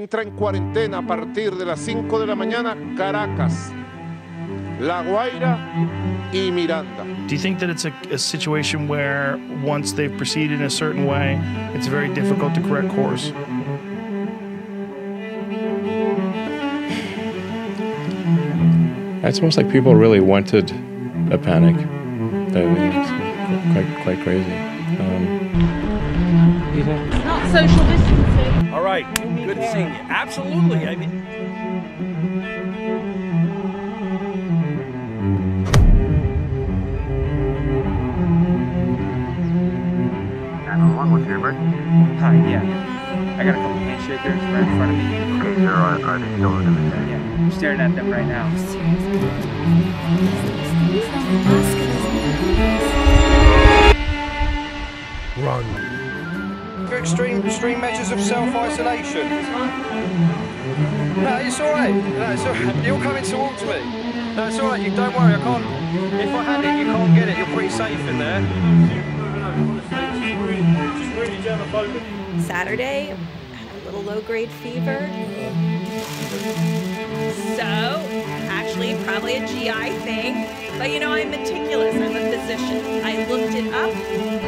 entra en cuarentena a partir de las 5 de la mañana Caracas, La Guaira y Miranda. Do you think that it's a, a situation where once they've proceeded in a certain way, it's very difficult to correct course? It's almost like people really wanted a panic. I mean, it's quite, quite crazy. Um, Not social distancing. All right, good seeing you. Absolutely. I mean, Hi, yeah. I got a couple handshakers right in front of me. Okay, sir, are, are they still in the Yeah, I'm staring at them right now. Extreme extreme measures of self-isolation. No, it's all right. No, it's all right. You're coming towards me. No, it's all right. You don't worry. I can't. If I had it, you can't get it. You're pretty safe in there. Saturday, had a little low grade fever. So, actually, probably a GI thing. But you know, I'm meticulous. I'm a physician. I looked it up.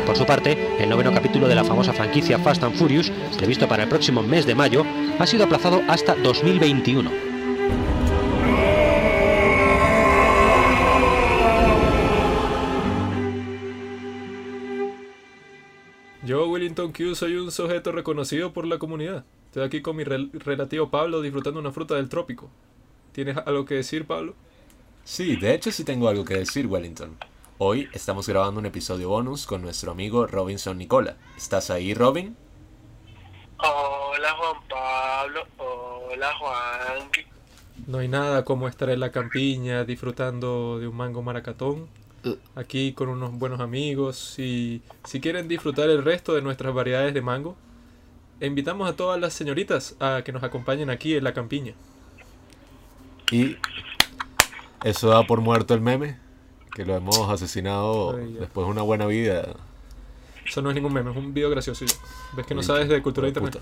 Por su parte, el noveno capítulo de la famosa franquicia Fast and Furious, previsto para el próximo mes de mayo, ha sido aplazado hasta 2021. Yo, Willington Q, soy un sujeto reconocido por la comunidad. Estoy aquí con mi rel- relativo Pablo disfrutando una fruta del trópico. ¿Tienes algo que decir, Pablo? Sí, de hecho sí tengo algo que decir, Wellington. Hoy estamos grabando un episodio bonus con nuestro amigo Robinson Nicola. ¿Estás ahí, Robin? Hola, Juan Pablo. Hola, Juan. No hay nada como estar en la campiña disfrutando de un mango maracatón. Aquí con unos buenos amigos. Y si quieren disfrutar el resto de nuestras variedades de mango, invitamos a todas las señoritas a que nos acompañen aquí en la campiña. Y eso da por muerto el meme, que lo hemos asesinado Ay, después de una buena vida. Eso no es ningún meme, es un video gracioso. ¿Ves que no sabes de cultura de internet?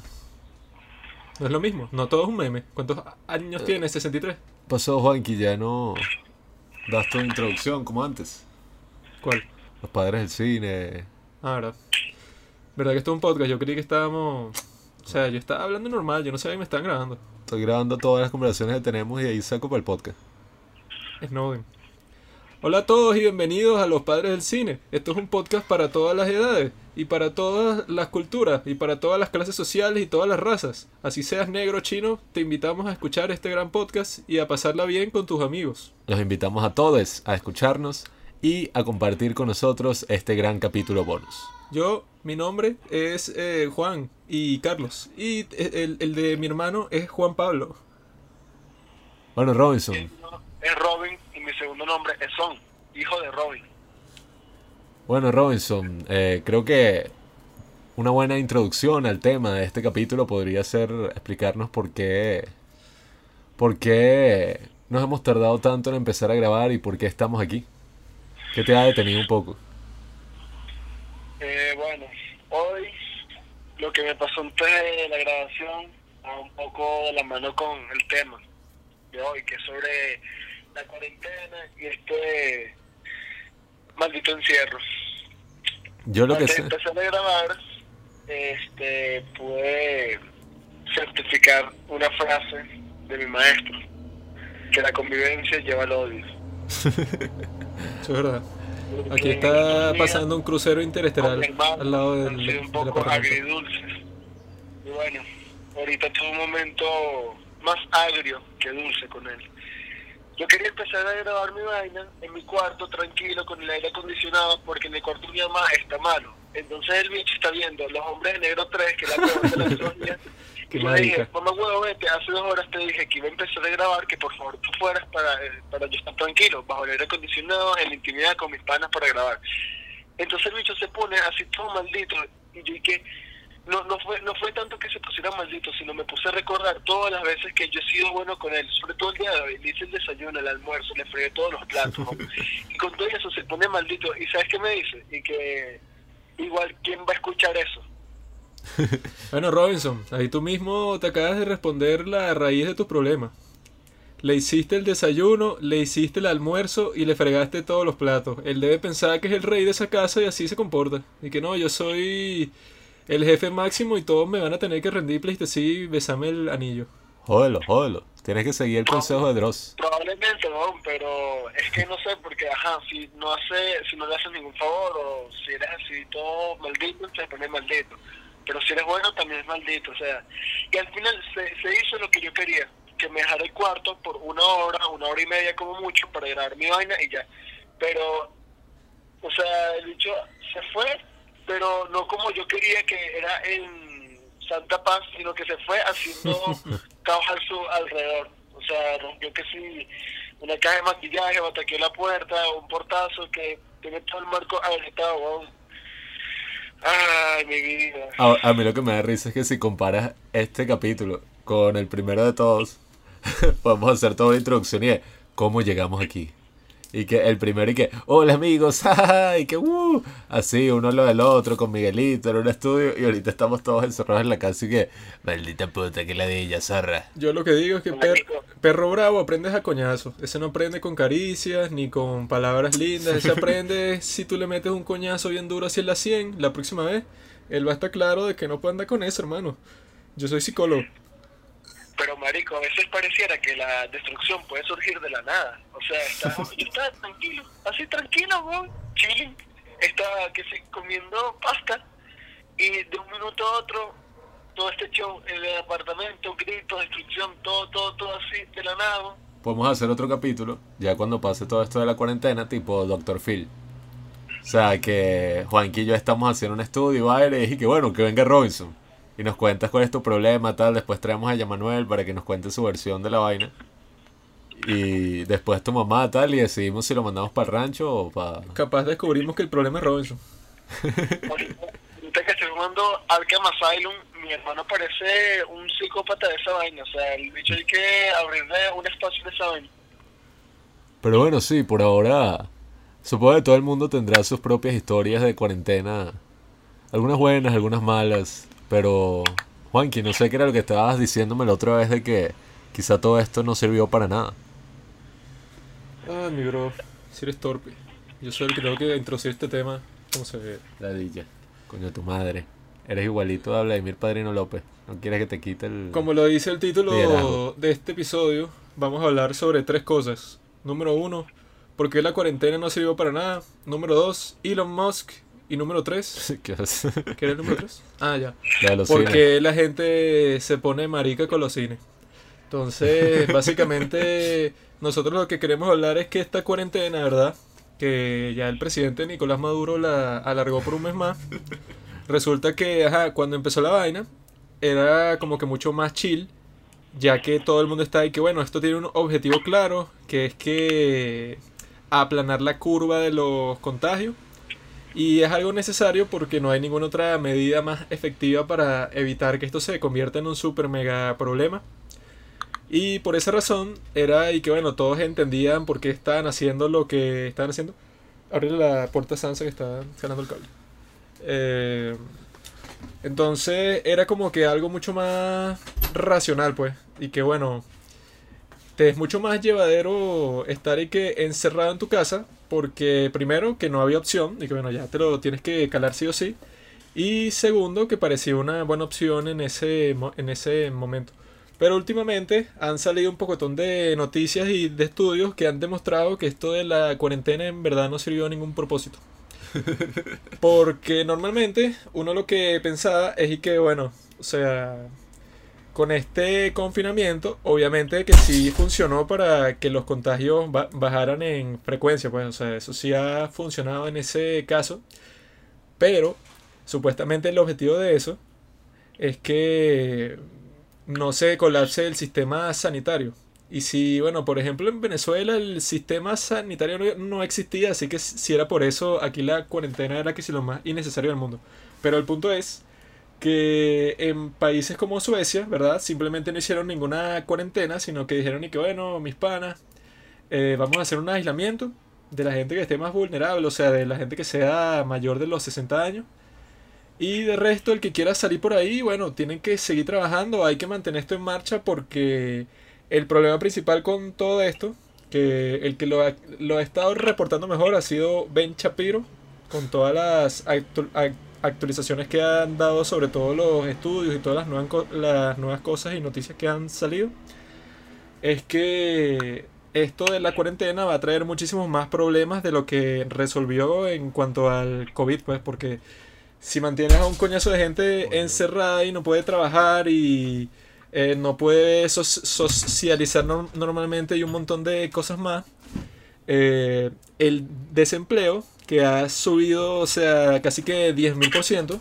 No es lo mismo, no todo es un meme. ¿Cuántos Eh. años tienes? ¿63? Pasó, Juanqui, ya no das tu introducción como antes. ¿Cuál? Los padres del cine. Ah, verdad. ¿Verdad que esto es un podcast? Yo creí que estábamos... O sea, yo estaba hablando normal, yo no sabía que me estaban grabando. Estoy grabando todas las conversaciones que tenemos y ahí saco para el podcast. Snowden. Hola a todos y bienvenidos a Los Padres del Cine. Esto es un podcast para todas las edades y para todas las culturas y para todas las clases sociales y todas las razas. Así seas negro o chino, te invitamos a escuchar este gran podcast y a pasarla bien con tus amigos. Los invitamos a todos a escucharnos y a compartir con nosotros este gran capítulo bonus. Yo, mi nombre es eh, Juan y Carlos. Y eh, el, el de mi hermano es Juan Pablo. Bueno, Robinson, Es Robin y mi segundo nombre es Son, hijo de Robin. Bueno, Robinson, eh, creo que una buena introducción al tema de este capítulo podría ser explicarnos por qué, por qué nos hemos tardado tanto en empezar a grabar y por qué estamos aquí. ¿Qué te ha detenido un poco? Eh, bueno, hoy lo que me pasó antes de la grabación va un poco de la mano con el tema de hoy, que es sobre la cuarentena y este maldito encierro. Yo lo que Antes sé... de empezar a grabar, este, pude certificar una frase de mi maestro, que la convivencia lleva al odio. Eso es verdad. Aquí está pasando un crucero interestelar al lado del, un poco apartamento. agridulces. Y bueno, ahorita tuve un momento más agrio que dulce con él. Yo quería empezar a grabar mi vaina en mi cuarto, tranquilo, con el aire acondicionado, porque en el cuarto de mi mamá está malo. Entonces el bicho está viendo Los Hombres de Negro 3, que es la peor de días. Qué Y yo le dije, mamá huevo, vete, hace dos horas te dije que iba a empezar a grabar, que por favor tú fueras para, eh, para yo estar tranquilo, bajo el aire acondicionado, en la intimidad con mis panas para grabar. Entonces el bicho se pone así todo maldito, y yo dije, no, no fue no fue tanto que se pusiera maldito, sino me puse a recordar todas las veces que yo he sido bueno con él, sobre todo el día de hoy, le hice el desayuno, el almuerzo, le fregué todos los platos, ¿no? y con todo eso se pone maldito, y ¿sabes qué me dice? Y que igual, ¿quién va a escuchar eso? Bueno, Robinson, ahí tú mismo te acabas de responder la raíz de tus problemas. Le hiciste el desayuno, le hiciste el almuerzo y le fregaste todos los platos. Él debe pensar que es el rey de esa casa y así se comporta. Y que no, yo soy el jefe máximo y todos me van a tener que rendir y besarme el anillo. Jódelo, jódelo. Tienes que seguir el consejo de Dross. Probablemente, no, pero es que no sé, porque, ajá, si no hace, si no le haces ningún favor o si eres así todo maldito, se pone maldito. Pero si eres bueno, también es maldito, o sea. Y al final se, se hizo lo que yo quería, que me dejara el cuarto por una hora, una hora y media como mucho para grabar mi vaina y ya. Pero, o sea, el bicho se fue, pero no como yo quería que era en Santa Paz, sino que se fue haciendo caos al su alrededor. O sea, rompió que sí, una caja de maquillaje, bataqueó la puerta, un portazo que tiene todo el marco agrietado, weón. Ay, mi vida. A, a mí lo que me da risa es que si comparas este capítulo con el primero de todos, podemos hacer toda la introducción y es cómo llegamos aquí. Y que el primero y que, hola amigos, jajaja, y que, uh, así, uno lo del otro, con Miguelito en un estudio, y ahorita estamos todos encerrados en la casa y que, maldita puta, que la de ella, zarra. Yo lo que digo es que per- perro bravo aprendes a coñazo. Ese no aprende con caricias ni con palabras lindas. Ese aprende si tú le metes un coñazo bien duro hacia la 100 la próxima vez. Él va a estar claro de que no puede andar con eso, hermano. Yo soy psicólogo. Pero, marico, a veces pareciera que la destrucción puede surgir de la nada. O sea, estaba- yo estaba tranquilo, así tranquilo, weón, chilling. Estaba que sí, comiendo pasta y de un minuto a otro todo este show en el apartamento, gritos, destrucción, todo, todo, todo así de la nada. weón. Podemos hacer otro capítulo, ya cuando pase todo esto de la cuarentena, tipo Dr. Phil. O sea, que Juanqui y yo estamos haciendo un estudio, ¿vale? Y que bueno, que venga Robinson. Y nos cuentas cuál es tu problema, tal. Después traemos a Yamanuel para que nos cuente su versión de la vaina. Y después tu mamá, tal. Y decidimos si lo mandamos para el rancho o para... Capaz descubrimos que el problema es Robinson. Ahorita que estoy jugando Arkham Asylum, mi hermano parece un psicópata de esa vaina. O sea, el bicho hay que abrirle un espacio de esa vaina. Pero bueno, sí, por ahora... Supongo que todo el mundo tendrá sus propias historias de cuarentena. Algunas buenas, algunas malas. Pero, Juanqui, no sé qué era lo que estabas diciéndome la otra vez de que quizá todo esto no sirvió para nada. Ah, mi bro, si eres torpe. Yo soy el que tengo que introducir este tema. ¿Cómo se ve? Ladilla. Coño, tu madre. Eres igualito a Vladimir Padrino López. No quieres que te quite el... Como lo dice el título Liderazgo. de este episodio, vamos a hablar sobre tres cosas. Número uno, ¿por qué la cuarentena no sirvió para nada? Número dos, Elon Musk. Y número tres, ¿Qué haces? ¿qué era el número tres? Ah, ya. La de los ¿Por cines. la gente se pone marica con los cines? Entonces, básicamente, nosotros lo que queremos hablar es que esta cuarentena, ¿verdad? Que ya el presidente Nicolás Maduro la alargó por un mes más. Resulta que, ajá, cuando empezó la vaina, era como que mucho más chill, ya que todo el mundo está ahí que, bueno, esto tiene un objetivo claro, que es que aplanar la curva de los contagios. Y es algo necesario porque no hay ninguna otra medida más efectiva para evitar que esto se convierta en un super mega problema. Y por esa razón era y que bueno, todos entendían por qué estaban haciendo lo que estaban haciendo. Abrir la puerta a Sansa que está ganando el cable. Eh, entonces era como que algo mucho más racional, pues. Y que bueno, te es mucho más llevadero estar y que encerrado en tu casa. Porque primero que no había opción y que bueno, ya te lo tienes que calar sí o sí. Y segundo que parecía una buena opción en ese, en ese momento. Pero últimamente han salido un pocotón de noticias y de estudios que han demostrado que esto de la cuarentena en verdad no sirvió a ningún propósito. Porque normalmente uno lo que pensaba es y que, bueno, o sea, con este confinamiento, obviamente que sí funcionó para que los contagios ba- bajaran en frecuencia, pues, o sea, eso sí ha funcionado en ese caso. Pero, supuestamente el objetivo de eso es que no se colapse el sistema sanitario. Y si, bueno, por ejemplo, en Venezuela el sistema sanitario no, no existía, así que si era por eso, aquí la cuarentena era que si lo más innecesario del mundo. Pero el punto es que en países como Suecia, ¿verdad? Simplemente no hicieron ninguna cuarentena, sino que dijeron y que, bueno, mis panas, eh, vamos a hacer un aislamiento de la gente que esté más vulnerable, o sea, de la gente que sea mayor de los 60 años. Y de resto, el que quiera salir por ahí, bueno, tienen que seguir trabajando, hay que mantener esto en marcha porque el problema principal con todo esto, que el que lo ha, estado reportando mejor ha sido Ben Shapiro, con todas las actu- ac- actualizaciones que han dado sobre todos los estudios y todas las nuevas, las nuevas cosas y noticias que han salido, es que esto de la cuarentena va a traer muchísimos más problemas de lo que resolvió en cuanto al COVID, pues, porque si mantienes a un coñazo de gente encerrada y no puede trabajar y eh, no puede so- socializar norm- normalmente y un montón de cosas más, eh, el desempleo que ha subido, o sea, casi que 10.000%,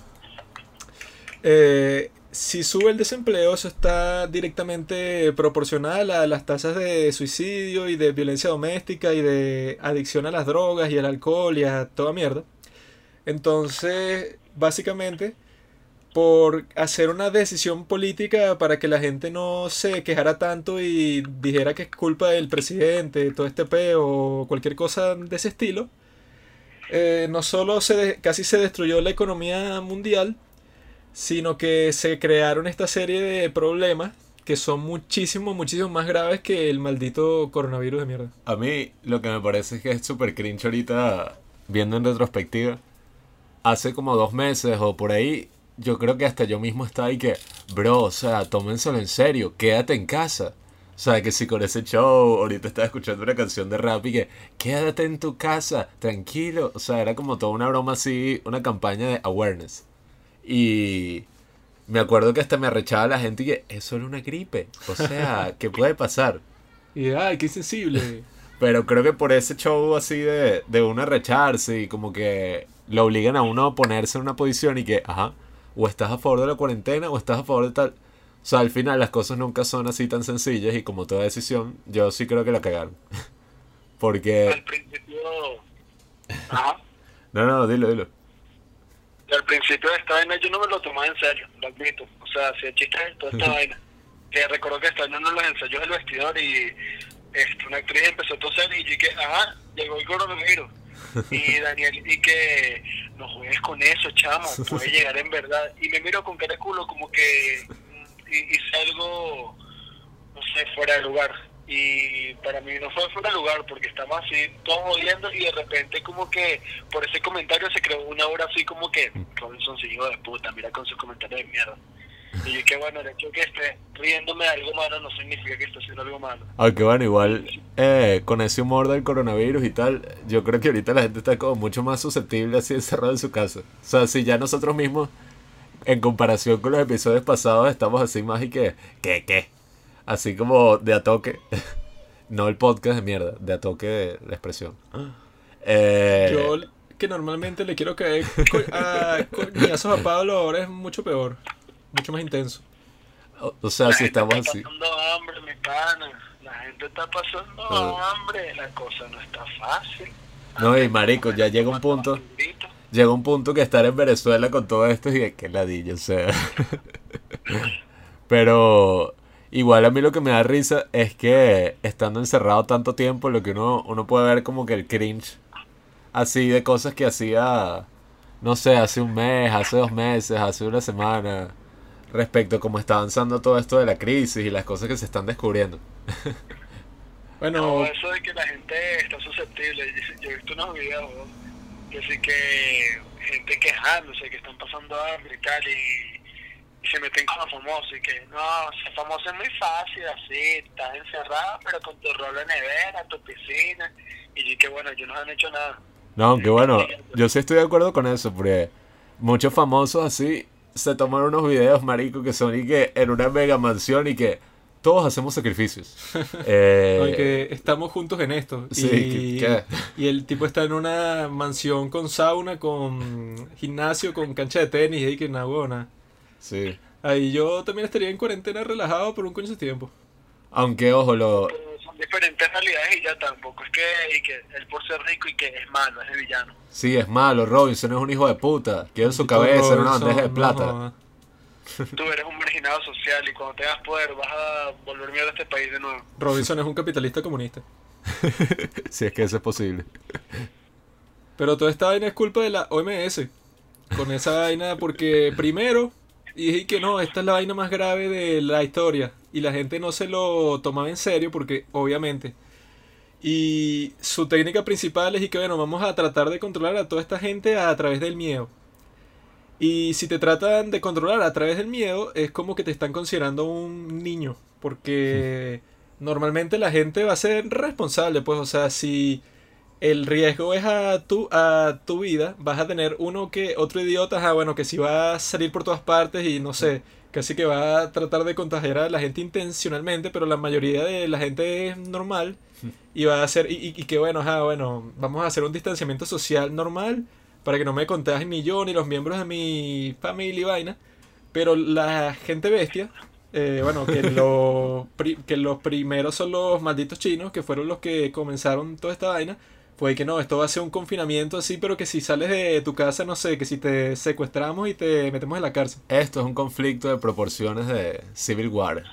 eh, si sube el desempleo, eso está directamente proporcional a las tasas de suicidio y de violencia doméstica y de adicción a las drogas y al alcohol y a toda mierda. Entonces, básicamente, por hacer una decisión política para que la gente no se quejara tanto y dijera que es culpa del presidente, todo este peo o cualquier cosa de ese estilo, eh, no solo se casi se destruyó la economía mundial, sino que se crearon esta serie de problemas que son muchísimo, muchísimo más graves que el maldito coronavirus de mierda. A mí lo que me parece es que es súper cringe ahorita, viendo en retrospectiva, hace como dos meses o por ahí, yo creo que hasta yo mismo estaba ahí que, bro, o sea, tómenselo en serio, quédate en casa. O sea, que si con ese show, ahorita estaba escuchando una canción de rap y que, quédate en tu casa, tranquilo. O sea, era como toda una broma así, una campaña de awareness. Y me acuerdo que hasta me arrechaba la gente y que, es solo una gripe. O sea, ¿qué puede pasar? Y ay, qué sensible. Pero creo que por ese show así de, de uno arrecharse y como que lo obligan a uno a ponerse en una posición y que, ajá, o estás a favor de la cuarentena o estás a favor de tal. O sea, al final las cosas nunca son así tan sencillas y como toda decisión, yo sí creo que la cagaron. Porque... Al principio. Ajá. No, no, dilo, dilo. Al principio de esta vaina yo no me lo tomaba en serio, lo admito. O sea, hacía chistes de toda esta vaina. Que recuerdo que estaba en los ensayos del vestidor y este, una actriz empezó a toser y yo que, ajá, llegó el coronavirus. Y Daniel, y que no juegues con eso, chamo, puede llegar en verdad. Y me miro con cara de culo como que mm, hi- hice algo, no sé, fuera de lugar. Y para mí no fue fuera de lugar porque estamos así todos jodiendo y de repente como que por ese comentario se creó una hora así como que Robinson se hijo de puta, mira con sus comentarios de mierda. Y yo que bueno, el hecho que esté riéndome de algo malo no significa que esté haciendo algo malo. Aunque bueno, igual eh, con ese humor del coronavirus y tal, yo creo que ahorita la gente está como mucho más susceptible así encerrada en su casa. O sea, si ya nosotros mismos, en comparación con los episodios pasados, estamos así más y que, ¿qué, qué? Así como de a toque. no el podcast de mierda, de a toque de la expresión. Eh, Yo que normalmente le quiero caer a coñazos a Pablo ahora es mucho peor, mucho más intenso. o, o sea, si estamos está así. pasando hambre, mi pana. La gente está pasando Ah. hambre. La cosa no está fácil. No, y marico, ya llega un punto. Llega un punto que estar en Venezuela con todo esto y de que ladilla, o sea. Pero igual a mí lo que me da risa es que estando encerrado tanto tiempo, lo que uno, uno puede ver como que el cringe así de cosas que hacía, no sé, hace un mes, hace dos meses, hace una semana, respecto a cómo está avanzando todo esto de la crisis y las cosas que se están descubriendo. Bueno, No, eso de que la gente está susceptible. Yo he visto unos videos que sí que gente quejándose que están pasando hambre y tal y, se meten con los famosos y que no, ser famoso es muy fácil así, estás encerrado pero con tu rol de nevera, tu piscina y que bueno, ellos no han hecho nada. No, aunque bueno, yo sí estoy de acuerdo con eso, porque muchos famosos así se toman unos videos, marico, que son y que en una mega mansión y que todos hacemos sacrificios. Eh, Aunque estamos juntos en esto. sí, y, ¿qué- y el tipo está en una mansión con sauna, con gimnasio, con cancha de tenis y que huevona. Sí. Ahí yo también estaría en cuarentena relajado por un coño de tiempo. Aunque, ojo, lo... Son diferentes realidades y ya tampoco es que, y que él por ser rico y que es malo, es el villano. Sí, es malo, Robinson es un hijo de puta. Quiere su cabeza en una Robinson, bandeja de no plata. Tú eres un marginado social y cuando tengas poder vas a volver mierda a este país de nuevo. Robinson es un capitalista comunista. si es que eso es posible. Pero toda esta vaina es culpa de la OMS. con esa vaina porque primero dije que no, esta es la vaina más grave de la historia y la gente no se lo tomaba en serio porque obviamente y su técnica principal es y que bueno, vamos a tratar de controlar a toda esta gente a través del miedo. Y si te tratan de controlar a través del miedo, es como que te están considerando un niño. Porque normalmente la gente va a ser responsable, pues, o sea, si el riesgo es a tu, a tu vida, vas a tener uno que, otro idiota, ah, bueno, que si va a salir por todas partes y no sé, casi que va a tratar de contagiar a la gente intencionalmente, pero la mayoría de la gente es normal y va a hacer, y, y, que bueno, ah, bueno, vamos a hacer un distanciamiento social normal para que no me contagien ni yo ni los miembros de mi familia y vaina, pero la gente bestia, eh, bueno, que, lo, que los primeros son los malditos chinos, que fueron los que comenzaron toda esta vaina, fue que no, esto va a ser un confinamiento así, pero que si sales de tu casa, no sé, que si te secuestramos y te metemos en la cárcel. Esto es un conflicto de proporciones de Civil War.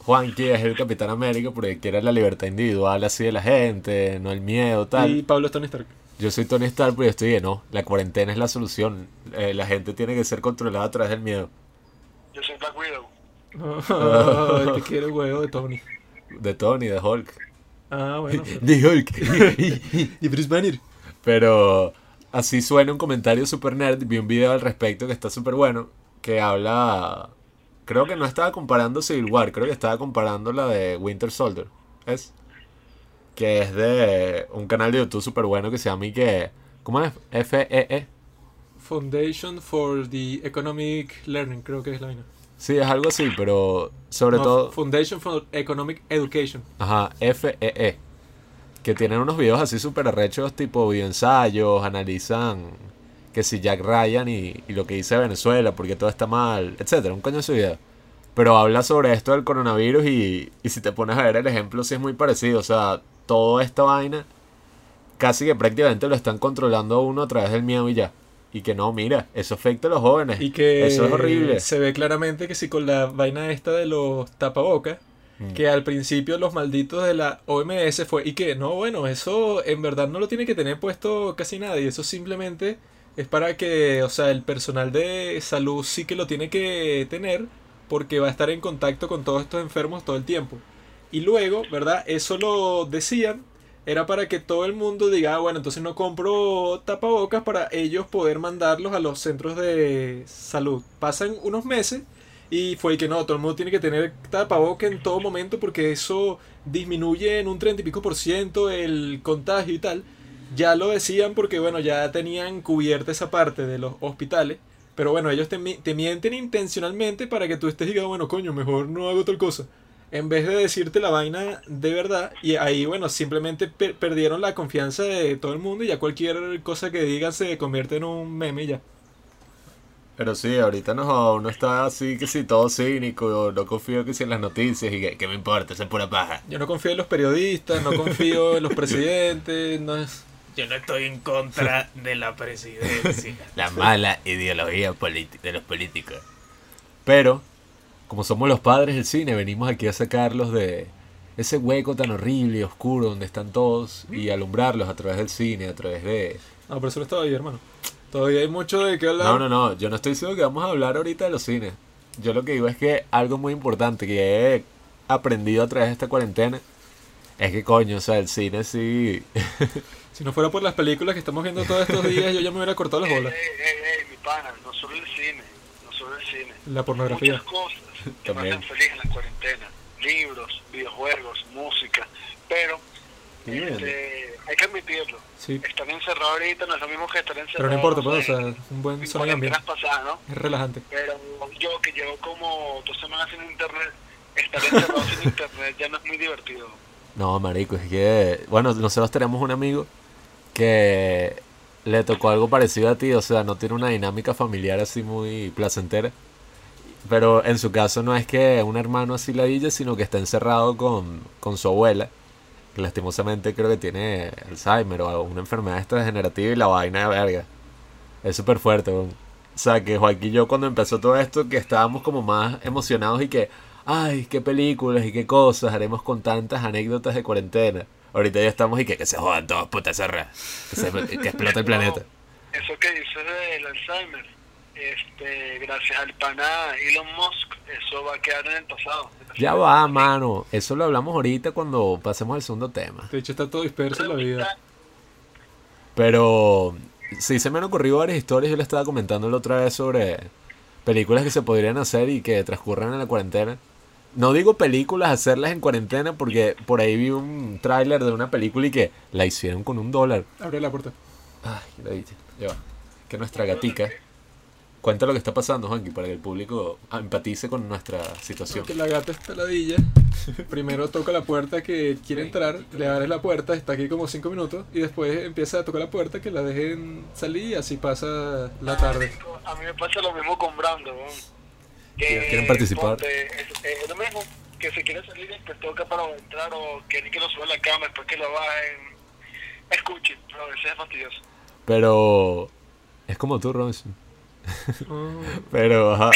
Juanqui es el Capitán América porque quiere la libertad individual así de la gente, no el miedo, tal. Y Pablo es Tony Stark. Yo soy Tony Stark, pero yo estoy de no, la cuarentena es la solución. Eh, la gente tiene que ser controlada a través del miedo. Yo soy Black Widow. Oh, te quiero huevo de Tony. De Tony, de Hulk. Ah, bueno. de Hulk. y Bruce Banner. Pero así suena un comentario super nerd. Vi un video al respecto que está súper bueno. Que habla. Creo que no estaba comparando Civil War. Creo que estaba comparando la de Winter Soldier. ¿Es? Que es de un canal de YouTube súper bueno que se llama y que. ¿Cómo es? FEE. Foundation for the Economic Learning, creo que es la vaina. Sí, es algo así, pero sobre No, todo. Foundation for Economic Education. Ajá, FEE. Que tienen unos videos así súper arrechos, tipo videoensayos, analizan que si Jack Ryan y, y lo que dice Venezuela, porque todo está mal, etcétera, un coño de su video. Pero habla sobre esto del coronavirus y, y si te pones a ver el ejemplo, sí es muy parecido. O sea, toda esta vaina, casi que prácticamente lo están controlando a uno a través del miedo y ya. Y que no, mira, eso afecta a los jóvenes. Y que eso es horrible. se ve claramente que si con la vaina esta de los tapabocas, Mm. que al principio los malditos de la OMS fue, y que no, bueno, eso en verdad no lo tiene que tener puesto casi nadie, eso simplemente es para que, o sea, el personal de salud sí que lo tiene que tener porque va a estar en contacto con todos estos enfermos todo el tiempo. Y luego, ¿verdad? Eso lo decían, era para que todo el mundo diga, ah, bueno, entonces no compro tapabocas para ellos poder mandarlos a los centros de salud. Pasan unos meses y fue que no, todo el mundo tiene que tener tapabocas en todo momento porque eso disminuye en un 30 y pico por ciento el contagio y tal. Ya lo decían porque, bueno, ya tenían cubierta esa parte de los hospitales. Pero bueno, ellos te, te mienten intencionalmente para que tú estés y digas, bueno, coño, mejor no hago tal cosa. En vez de decirte la vaina de verdad. Y ahí, bueno, simplemente per- perdieron la confianza de todo el mundo y ya cualquier cosa que digan se convierte en un meme y ya. Pero sí, ahorita no, uno está así que sí, todo cínico, no confío que sí en las noticias y que, que me importa, eso es pura paja. Yo no confío en los periodistas, no confío en los presidentes, no es... Yo no estoy en contra de la presidencia. La mala ideología de los políticos. Pero, como somos los padres del cine, venimos aquí a sacarlos de ese hueco tan horrible y oscuro donde están todos y alumbrarlos a través del cine, a través de... No, pero eso no estaba ahí, hermano. Todavía hay mucho de qué hablar. No, no, no, yo no estoy diciendo que vamos a hablar ahorita de los cines. Yo lo que digo es que algo muy importante que he aprendido a través de esta cuarentena es que coño, o sea, el cine sí... Si no fuera por las películas que estamos viendo todos estos días, yo ya me hubiera cortado las bolas. Ey, ey, ey, mi pana, no solo el cine, no solo el cine. La pornografía. Muchas cosas que hacen feliz en la cuarentena. Libros, videojuegos, música. Pero este, hay que admitirlo. Sí. Estar encerrado ahorita no es lo mismo que estar encerrado. Pero no importa, pues, o sea, un buen en sonido ambiente. pasadas, ¿no? Es relajante. Pero yo que llevo como dos semanas sin internet, estar encerrado sin internet ya no es muy divertido. No, marico, es que... Bueno, nosotros tenemos un amigo que le tocó algo parecido a ti, o sea, no tiene una dinámica familiar así muy placentera. Pero en su caso no es que un hermano así la dille, sino que está encerrado con, con su abuela, que lastimosamente creo que tiene Alzheimer o una enfermedad esta degenerativa y la vaina de verga. Es súper fuerte, weón. O sea, que Joaquín y yo cuando empezó todo esto, que estábamos como más emocionados y que, ay, qué películas y qué cosas haremos con tantas anécdotas de cuarentena. Ahorita ya estamos y que, que se jodan todos, puta cerra. Que, se- que explote el planeta. eso que dices del Alzheimer, este, gracias al pana Elon Musk, eso va a quedar en el pasado. Ya va, mano. Eso lo hablamos ahorita cuando pasemos al segundo tema. De hecho, está todo disperso en la vida. Pero sí se me han ocurrido varias historias. Yo le estaba comentando la otra vez sobre películas que se podrían hacer y que transcurran en la cuarentena. No digo películas hacerlas en cuarentena porque por ahí vi un tráiler de una película y que la hicieron con un dólar. Abre la puerta. Ay, la dije. Ya va. Que nuestra gatica. Cuenta lo que está pasando, Juanqui, para que el público empatice con nuestra situación. Que la gata está ladilla. Primero toca la puerta que quiere entrar, le abres la puerta, está aquí como 5 minutos y después empieza a tocar la puerta que la dejen salir y así pasa la tarde. A mí me pasa lo mismo con Brando. ¿no? Que ¿Quieren participar? es, es lo mismo, que se quiere salir y después toca para entrar o quieren que lo suba a la cama después que lo bajen. Escuchen, pero a veces es fastidioso. Pero es como tú, Robinson. Pero, ajá.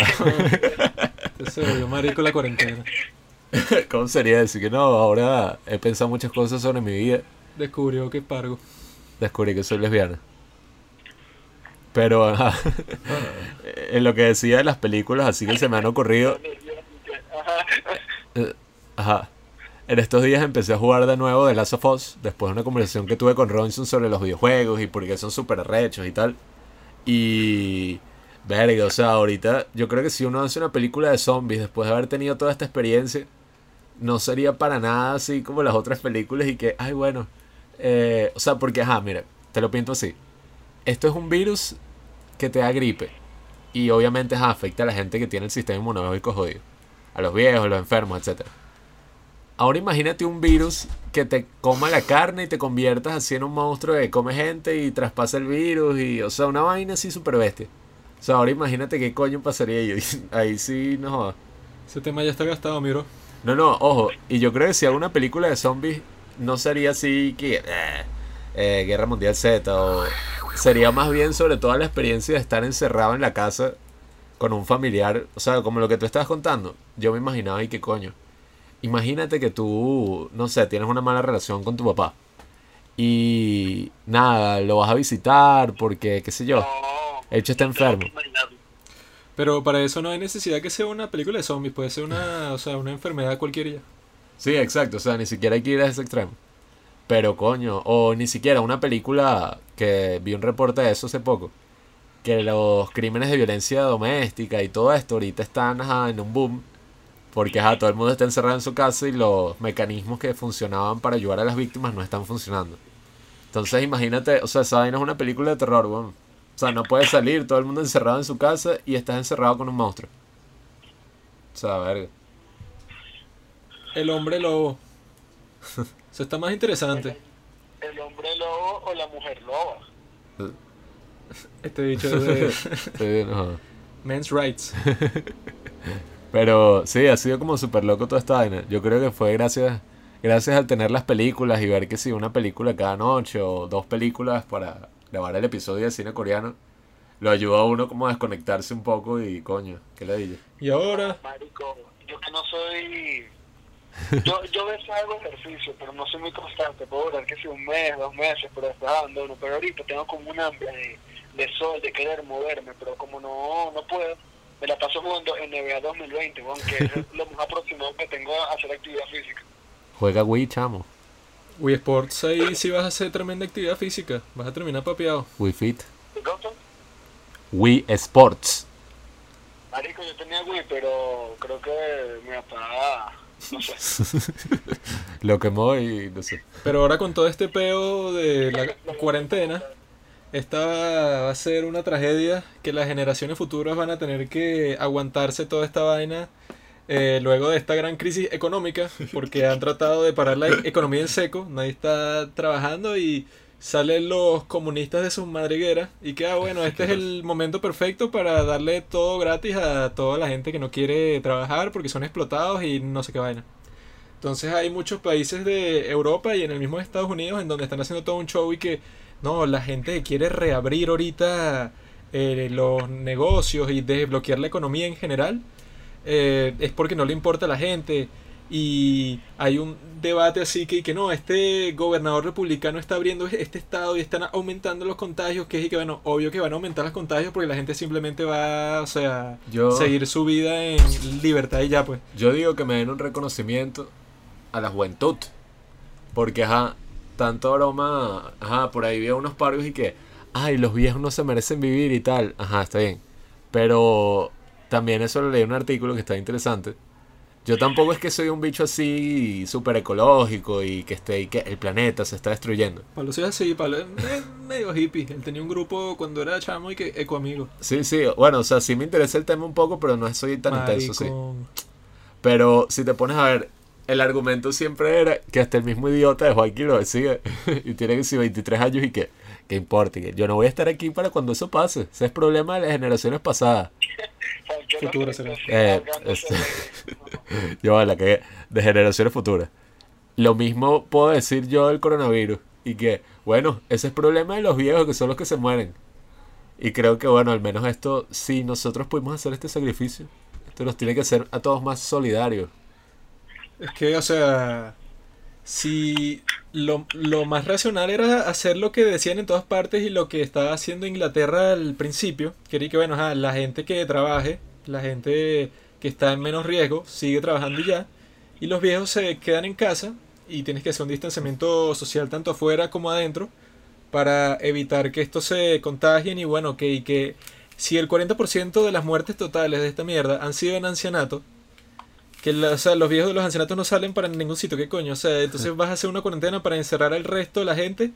Se volvió marico la cuarentena. ¿Cómo sería decir que no? Ahora he pensado muchas cosas sobre mi vida. Descubrió que pargo. Descubrí que soy lesbiana. Pero, ajá. en lo que decía de las películas, así que se me han ocurrido. Eh, Ajá. En estos días empecé a jugar de nuevo de Last of Us, después de una conversación que tuve con Robinson sobre los videojuegos y por qué son súper rechos y tal. Y... Verga, o sea, ahorita yo creo que si uno hace una película de zombies después de haber tenido toda esta experiencia, no sería para nada así como las otras películas y que, ay, bueno. eh, o sea, porque, ajá, mira, te lo pinto así. Esto es un virus que te da gripe. Y obviamente afecta a la gente que tiene el sistema inmunológico jodido. A los viejos, a los enfermos, etcétera. Ahora imagínate un virus que te coma la carne y te conviertas así en un monstruo que come gente y traspasa el virus y, o sea, una vaina así súper bestia. O sea, ahora imagínate qué coño pasaría y ahí sí no jodas. Ese tema ya está gastado, miro. No, no, ojo, y yo creo que si hago una película de zombies no sería así que eh, eh, Guerra Mundial Z o sería más bien sobre toda la experiencia de estar encerrado en la casa con un familiar, o sea, como lo que tú estabas contando. Yo me imaginaba y qué coño. Imagínate que tú, no sé, tienes una mala relación con tu papá. Y nada, lo vas a visitar porque, qué sé yo, el está enfermo. Pero para eso no hay necesidad que sea una película de zombies, puede ser una, o sea, una enfermedad cualquiera ya. Sí, exacto, o sea, ni siquiera hay que ir a ese extremo. Pero coño, o ni siquiera una película que vi un reporte de eso hace poco. Que los crímenes de violencia doméstica y todo esto ahorita están ajá, en un boom. Porque ajá, todo el mundo está encerrado en su casa y los mecanismos que funcionaban para ayudar a las víctimas no están funcionando. Entonces imagínate, o sea, esa vaina es una película de terror, weón. O sea, no puedes salir, todo el mundo encerrado en su casa y estás encerrado con un monstruo. O sea, verga. El hombre lobo. Eso está más interesante. El hombre lobo o la mujer loba. Este dicho de Sí, no. Men's Rights. Pero sí, ha sido como súper loco toda esta vaina. Yo creo que fue gracias, gracias al tener las películas y ver que si una película cada noche o dos películas para grabar el episodio de cine coreano, lo ayuda a uno como a desconectarse un poco y coño, qué le dije. Y ahora, Marico, yo que no soy... Yo, yo a veces hago ejercicio, pero no soy muy constante. Puedo durar que si un mes, dos meses, pero después abandono. Pero ahorita tengo como un hambre de, de sol, de querer moverme, pero como no, no puedo, me la paso jugando en NBA 2020, weón, que es lo más aproximado que tengo a hacer actividad física. Juega Wii, chamo. Wii Sports ahí sí vas a hacer tremenda actividad física. Vas a terminar papeado. Wii Fit. Wii Sports. Marico, yo tenía Wii, pero creo que mi papá, no sé. Lo quemó y no sé. Pero ahora con todo este peo de la cuarentena, esta va a ser una tragedia que las generaciones futuras van a tener que aguantarse toda esta vaina eh, luego de esta gran crisis económica, porque han tratado de parar la economía en seco, nadie está trabajando y salen los comunistas de sus madrigueras y que, ah, bueno, este es el momento perfecto para darle todo gratis a toda la gente que no quiere trabajar porque son explotados y no sé qué vaina. Entonces hay muchos países de Europa y en el mismo Estados Unidos en donde están haciendo todo un show y que no, la gente quiere reabrir ahorita eh, los negocios y desbloquear la economía en general eh, es porque no le importa a la gente y hay un debate así que, que no, este gobernador republicano está abriendo este estado y están aumentando los contagios, que es y que bueno, obvio que van a aumentar los contagios porque la gente simplemente va, o sea, Yo- seguir su vida en libertad y ya pues. Yo digo que me den un reconocimiento a la juventud. Porque, ajá, tanto broma, ajá, por ahí vi unos parios y que, ay, los viejos no se merecen vivir y tal. Ajá, está bien. Pero también eso lo leí en un artículo que está interesante. Yo tampoco es que soy un bicho así súper ecológico y que esté y que el planeta se está destruyendo. Pablo es así, Pablo es me- medio hippie. Él tenía un grupo cuando era chamo y que ecoamigo. Sí, sí, bueno, o sea, sí me interesa el tema un poco, pero no soy tan intenso, sí. Maricón. Pero si te pones a ver, el argumento siempre era que hasta el mismo idiota de Joaquín lo decía. y tiene que ser 23 años y que, que importa, que yo no voy a estar aquí para cuando eso pase. Ese es problema de las generaciones pasadas. Futura será. Eh, este, yo la que de generaciones futuras. Lo mismo puedo decir yo del coronavirus. Y que, bueno, ese es problema de los viejos que son los que se mueren. Y creo que, bueno, al menos esto, si nosotros pudimos hacer este sacrificio, esto nos tiene que hacer a todos más solidarios. Es que, o sea, si lo, lo más racional era hacer lo que decían en todas partes y lo que estaba haciendo Inglaterra al principio, quería que, bueno, la gente que trabaje, la gente que está en menos riesgo, sigue trabajando ya, y los viejos se quedan en casa y tienes que hacer un distanciamiento social tanto afuera como adentro para evitar que esto se contagien y bueno, que, que si el 40% de las muertes totales de esta mierda han sido en ancianato, que la- o sea, los viejos de los ancianatos no salen para ningún sitio, ¿qué coño? O sea, entonces vas a hacer una cuarentena para encerrar al resto de la gente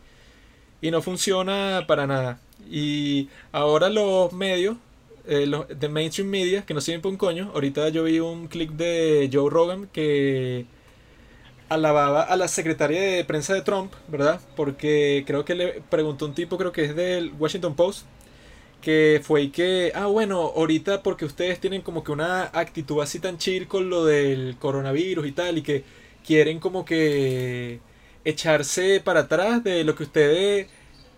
y no funciona para nada. Y ahora los medios, eh, los de mainstream media, que no sirven por un coño, ahorita yo vi un clip de Joe Rogan que alababa a la secretaria de prensa de Trump, ¿verdad? Porque creo que le preguntó un tipo, creo que es del Washington Post, que fue y que, ah, bueno, ahorita porque ustedes tienen como que una actitud así tan chill con lo del coronavirus y tal, y que quieren como que echarse para atrás de lo que ustedes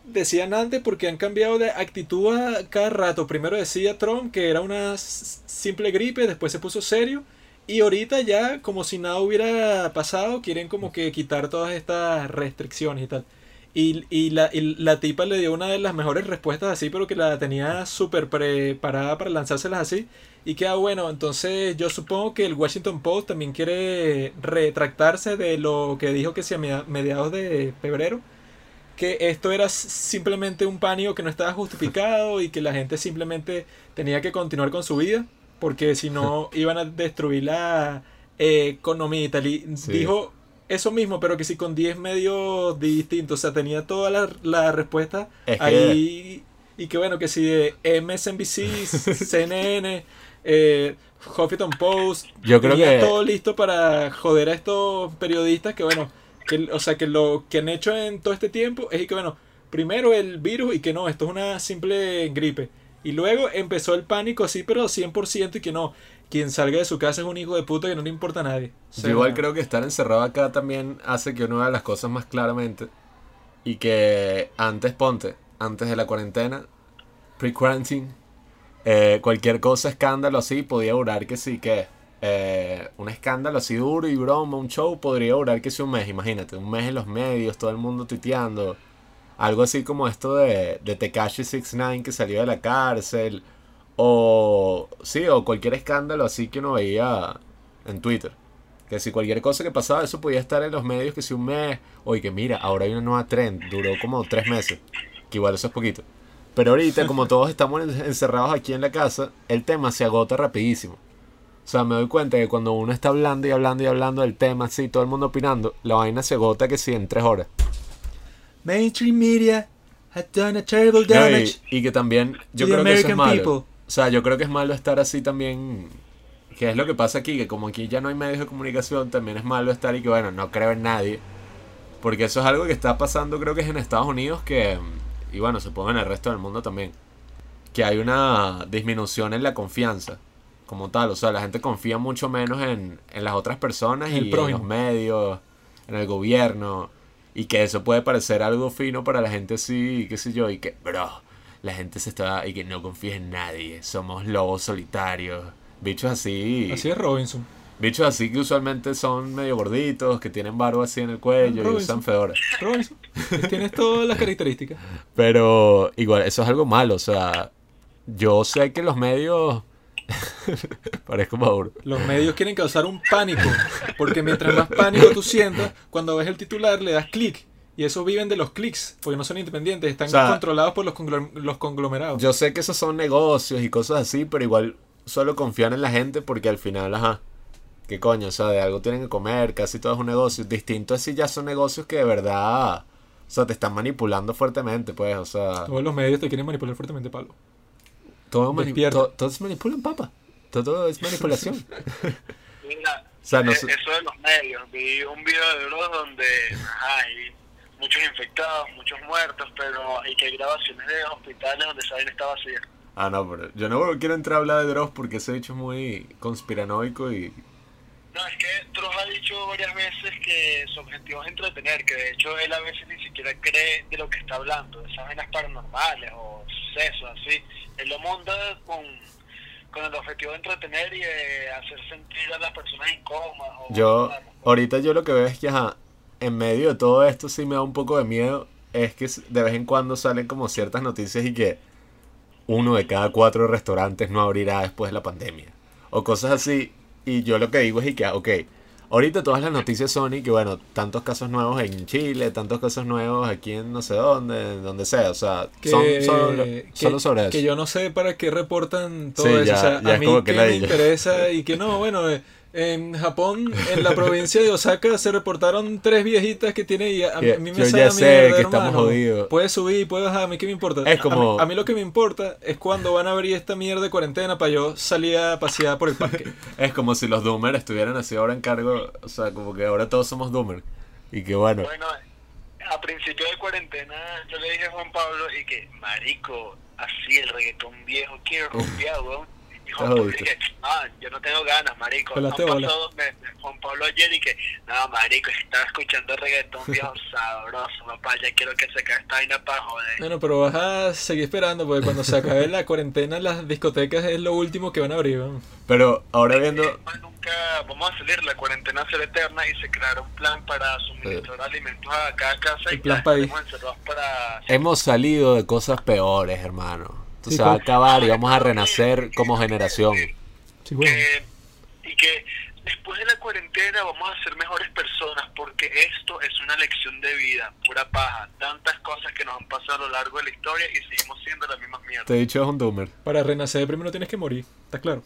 decían antes porque han cambiado de actitud a cada rato. Primero decía Trump que era una simple gripe, después se puso serio. Y ahorita ya, como si nada hubiera pasado, quieren como que quitar todas estas restricciones y tal. Y, y la, y la tipa le dio una de las mejores respuestas así, pero que la tenía súper preparada para lanzárselas así. Y que, ah, bueno, entonces yo supongo que el Washington Post también quiere retractarse de lo que dijo que si a media- mediados de febrero, que esto era simplemente un pánico que no estaba justificado y que la gente simplemente tenía que continuar con su vida, porque si no iban a destruir la eh, economía y tal. Y Sí. dijo eso mismo, pero que sí con 10 medios distintos, o sea, tenía toda la, la respuesta Es que- ahí. Y que bueno, que si de MSNBC, CNN, eh, Huffington Post, Yo creo que- todo listo para joder a estos periodistas que bueno, que, o sea, que lo que han hecho en todo este tiempo es que bueno, primero el virus y que no, esto es una simple gripe. Y luego empezó el pánico, sí, pero 100% y que no, quien salga de su casa es un hijo de puta que no le importa a nadie. O Yo igual creo que estar encerrado acá también hace que uno vea las cosas más claramente. Y que antes, ponte, antes de la cuarentena, pre-quarantine, eh, cualquier cosa, escándalo así, podía durar que sí, que eh, un escándalo así duro y broma, un show, podría durar que sí un mes, imagínate, un mes en los medios, todo el mundo tuiteando. Algo así como esto de, de Tekashi 69 que salió de la cárcel. O sí, o cualquier escándalo así que uno veía en Twitter. Que si cualquier cosa que pasaba, eso podía estar en los medios que si un mes. Oye, que mira, ahora hay una nueva trend. Duró como tres meses. Que igual eso es poquito. Pero ahorita, como todos estamos en- encerrados aquí en la casa, el tema se agota rapidísimo. O sea, me doy cuenta que cuando uno está hablando y hablando y hablando del tema, así, todo el mundo opinando, la vaina se agota que sí en tres horas. Mainstream media had done a terrible No, y, damage. y que también yo creo que eso es malo. people. O sea, yo creo que es malo estar así también. Que es lo que pasa aquí, que como aquí ya no hay medios de comunicación, también es malo estar y que bueno, no creo en nadie. Porque eso es algo que está pasando, creo que es en Estados Unidos, que. Y bueno, supongo en el resto del mundo también. Que hay una disminución en la confianza. Como tal. O sea, la gente confía mucho menos en, en las otras personas el y en los medios, en el gobierno. Y que eso puede parecer algo fino para la gente así, qué sé yo, y que, bro, la gente se está, y que no confía en nadie, somos lobos solitarios, bichos así. Así es Robinson. Bichos así que usualmente son medio gorditos, que tienen barba así en el cuello y usan fedora. Robinson, tienes todas las características. Pero igual, eso es algo malo. O sea, yo sé que los medios. Parezco maduro. Los medios quieren causar un pánico, porque mientras más pánico tú sientas, cuando ves el titular le das clic. Y eso viven de los clics, porque no son independientes, están O sea, controlados por los, conglom- los conglomerados. Yo sé que esos son negocios y cosas así, pero igual suelo confiar en la gente porque al final, ajá. ¿Qué coño? O sea, de algo tienen que comer, casi todo es un negocio. Distinto es si ya son negocios que de verdad. O sea, te están manipulando fuertemente, pues, o sea. Todos los medios te quieren manipular fuertemente, Pablo. Todo, mani- to- todos manipulan, papa. Todo es manipulación. Mira, O sea, no eh, sé- eso de los medios, vi un video de Dross donde ajá, muchos infectados, muchos muertos, pero hay que hay grabaciones de hospitales donde vaina está vacía. Ah, no, pero yo no quiero entrar a hablar de Dross porque ese hecho es muy conspiranoico y. No, es que Dross ha dicho varias veces que su objetivo es entretener, que de hecho él a veces ni siquiera cree de lo que está hablando, de esas vainas paranormales o sucesos así. Él lo monta con, con el objetivo de entretener y de hacer sentir a las personas incómodas. O, Yo, ahorita yo lo que veo es que, ajá, en medio de todo esto sí me da un poco de miedo. Es que de vez en cuando salen como ciertas noticias y que uno de cada cuatro restaurantes no abrirá después de la pandemia. O cosas así. Y yo lo que digo es y que, ah, ok, ahorita todas las noticias son y que, bueno, tantos casos nuevos en Chile, tantos casos nuevos aquí en no sé dónde, donde sea. O sea, Que, son solo, que- solo sobre eso. que yo no sé para qué reportan todo Sí, eso. ya- o sea, a mí que me interesa y que no, bueno, eh, en Japón, en la provincia de Osaka, se reportaron tres viejitas que tienen y a, mí me yo sabe ya a sé mierda, que estamos hermano. jodidos. Puede subir, puede bajar, a mí qué me importa. Es A- como- A mí, a mí lo que me importa es cuando van a abrir esta mierda de cuarentena para yo salir a pasear por el parque. Es como si los Doomers estuvieran así ahora en cargo. O sea, como que ahora todos somos Doomers. Y que bueno. Bueno, a principio de cuarentena yo le dije a Juan Pablo y que, marico, así el reggaetón viejo quiero rumbear, weón. Pablo jodiste. dije, ah, yo no tengo ganas, marico. Bola. pasado- me- me- Juan Pablo ayer y que, no, marico, estaba escuchando reggaetón viejo sabroso, papá, ya quiero que se acabe esta vaina para joder. Bueno, pero vas a seguir esperando porque cuando se acabe la cuarentena las discotecas es lo último que van a abrir. weón. Pero ahora viendo. Nunca vamos a salir, la cuarentena será eterna y se creará un plan para suministrar alimentos a cada casa y plan país. para Hemos salido de cosas peores, hermano. Esto Sí, se va a acabar y vamos a renacer como generación. Sí, bueno. Eh, y que después de la cuarentena vamos a ser mejores personas porque esto es una lección de vida, pura paja, tantas cosas que nos han pasado a lo largo de la historia y seguimos siendo las mismas mierdas. Te he dicho es un Doomer. Para renacer primero tienes que morir, ¿está claro?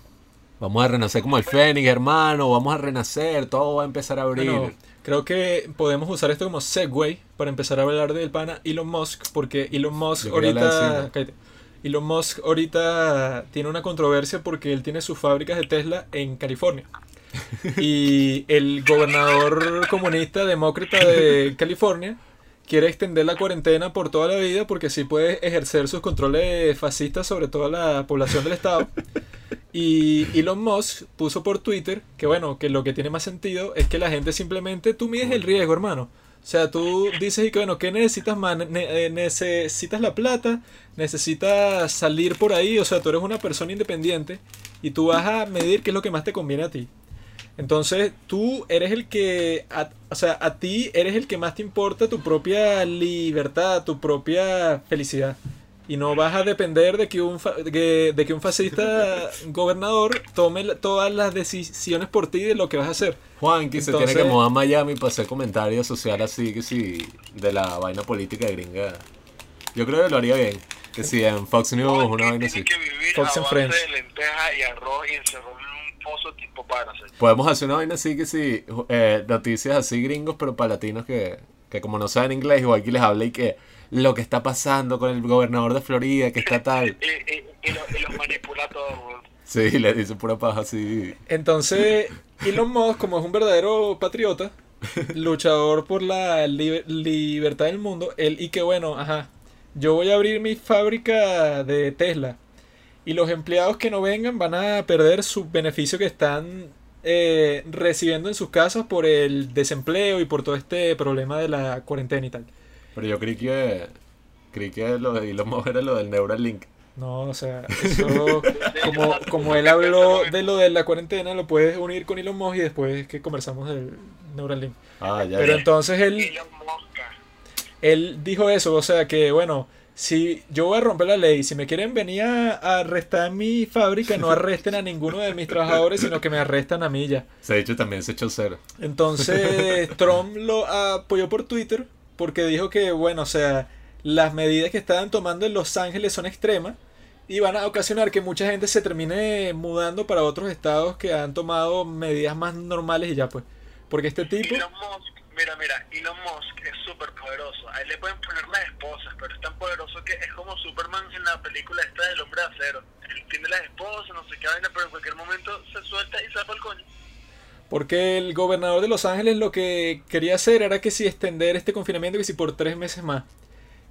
Vamos a renacer como el Fénix, hermano. Vamos a renacer. Todo va a empezar a abrir. Bueno, creo que podemos usar esto como segue para empezar a hablar del pana Elon Musk, porque Elon Musk Yo ahorita... cállate. Elon Musk ahorita tiene una controversia porque él tiene sus fábricas de Tesla en California. Y el gobernador comunista demócrata de California quiere extender la cuarentena por toda la vida porque así puede ejercer sus controles fascistas sobre toda la población del estado. Y Elon Musk puso por Twitter que bueno, que lo que tiene más sentido es que la gente simplemente tú mides el riesgo, hermano. O sea, tú dices y que bueno, ¿qué necesitas eh, necesitas la plata, necesitas salir por ahí, o sea, tú eres una persona independiente y tú vas a medir qué es lo que más te conviene a ti. Entonces, tú eres el que, o sea, a ti eres el que más te importa tu propia libertad, tu propia felicidad. Y no vas a depender de que un, fa- de que, de que un fascista gobernador tome la- todas las decisiones por ti de lo que vas a hacer. Juan, que se tiene que mudar a Miami para hacer comentarios sociales así, que sí, de la vaina política gringa. Yo creo que lo haría bien. Que sí, en Fox News, una vaina así. Fox and Friends. base de lentejas y arroz y encerrado en un pozo tipo Parasite. Podemos hacer una vaina así, que sí, eh, noticias así gringos, pero para latinos que, que como no saben inglés, igual que les hable y que lo que está pasando con el gobernador de Florida, que está tal. Y, y, y, lo- y los manipula weón. Sí, le dice pura paja así. Entonces, Elon Musk, como es un verdadero patriota, luchador por la li- libertad del mundo, él y que bueno, ajá, yo voy a abrir mi fábrica de Tesla y los empleados que no vengan van a perder su beneficio que están eh, recibiendo en sus casas por el desempleo y por todo este problema de la cuarentena y tal. Pero yo creí que. Creí que lo de Elon Musk era lo del Neuralink. No, o sea, eso, como, como él habló de lo de la cuarentena, lo puedes unir con Elon Musk y después que conversamos del Neuralink. Ah, ya, Pero ya. entonces él, él dijo eso, o sea que, bueno, si yo voy a romper la ley, si me quieren venir a, a arrestar en mi fábrica, no arresten a ninguno de mis trabajadores, sino que me arrestan a mí ya. Se ha dicho también se echó cero. Entonces Trump lo apoyó por Twitter porque dijo que, bueno, o sea, las medidas que estaban tomando en Los Ángeles son extremas y van a ocasionar que mucha gente se termine mudando para otros estados que han tomado medidas más normales y ya pues. Porque este tipo... Elon Musk, mira, mira, Elon Musk es súper poderoso. A él le pueden poner las esposas, pero es tan poderoso que es como Superman en la película esta del hombre de acero. Él tiene las esposas, no sé qué vaina, pero en cualquier momento se suelta y para el coño. Porque el gobernador de Los Ángeles lo que quería hacer era que si extender este confinamiento que si por tres meses más.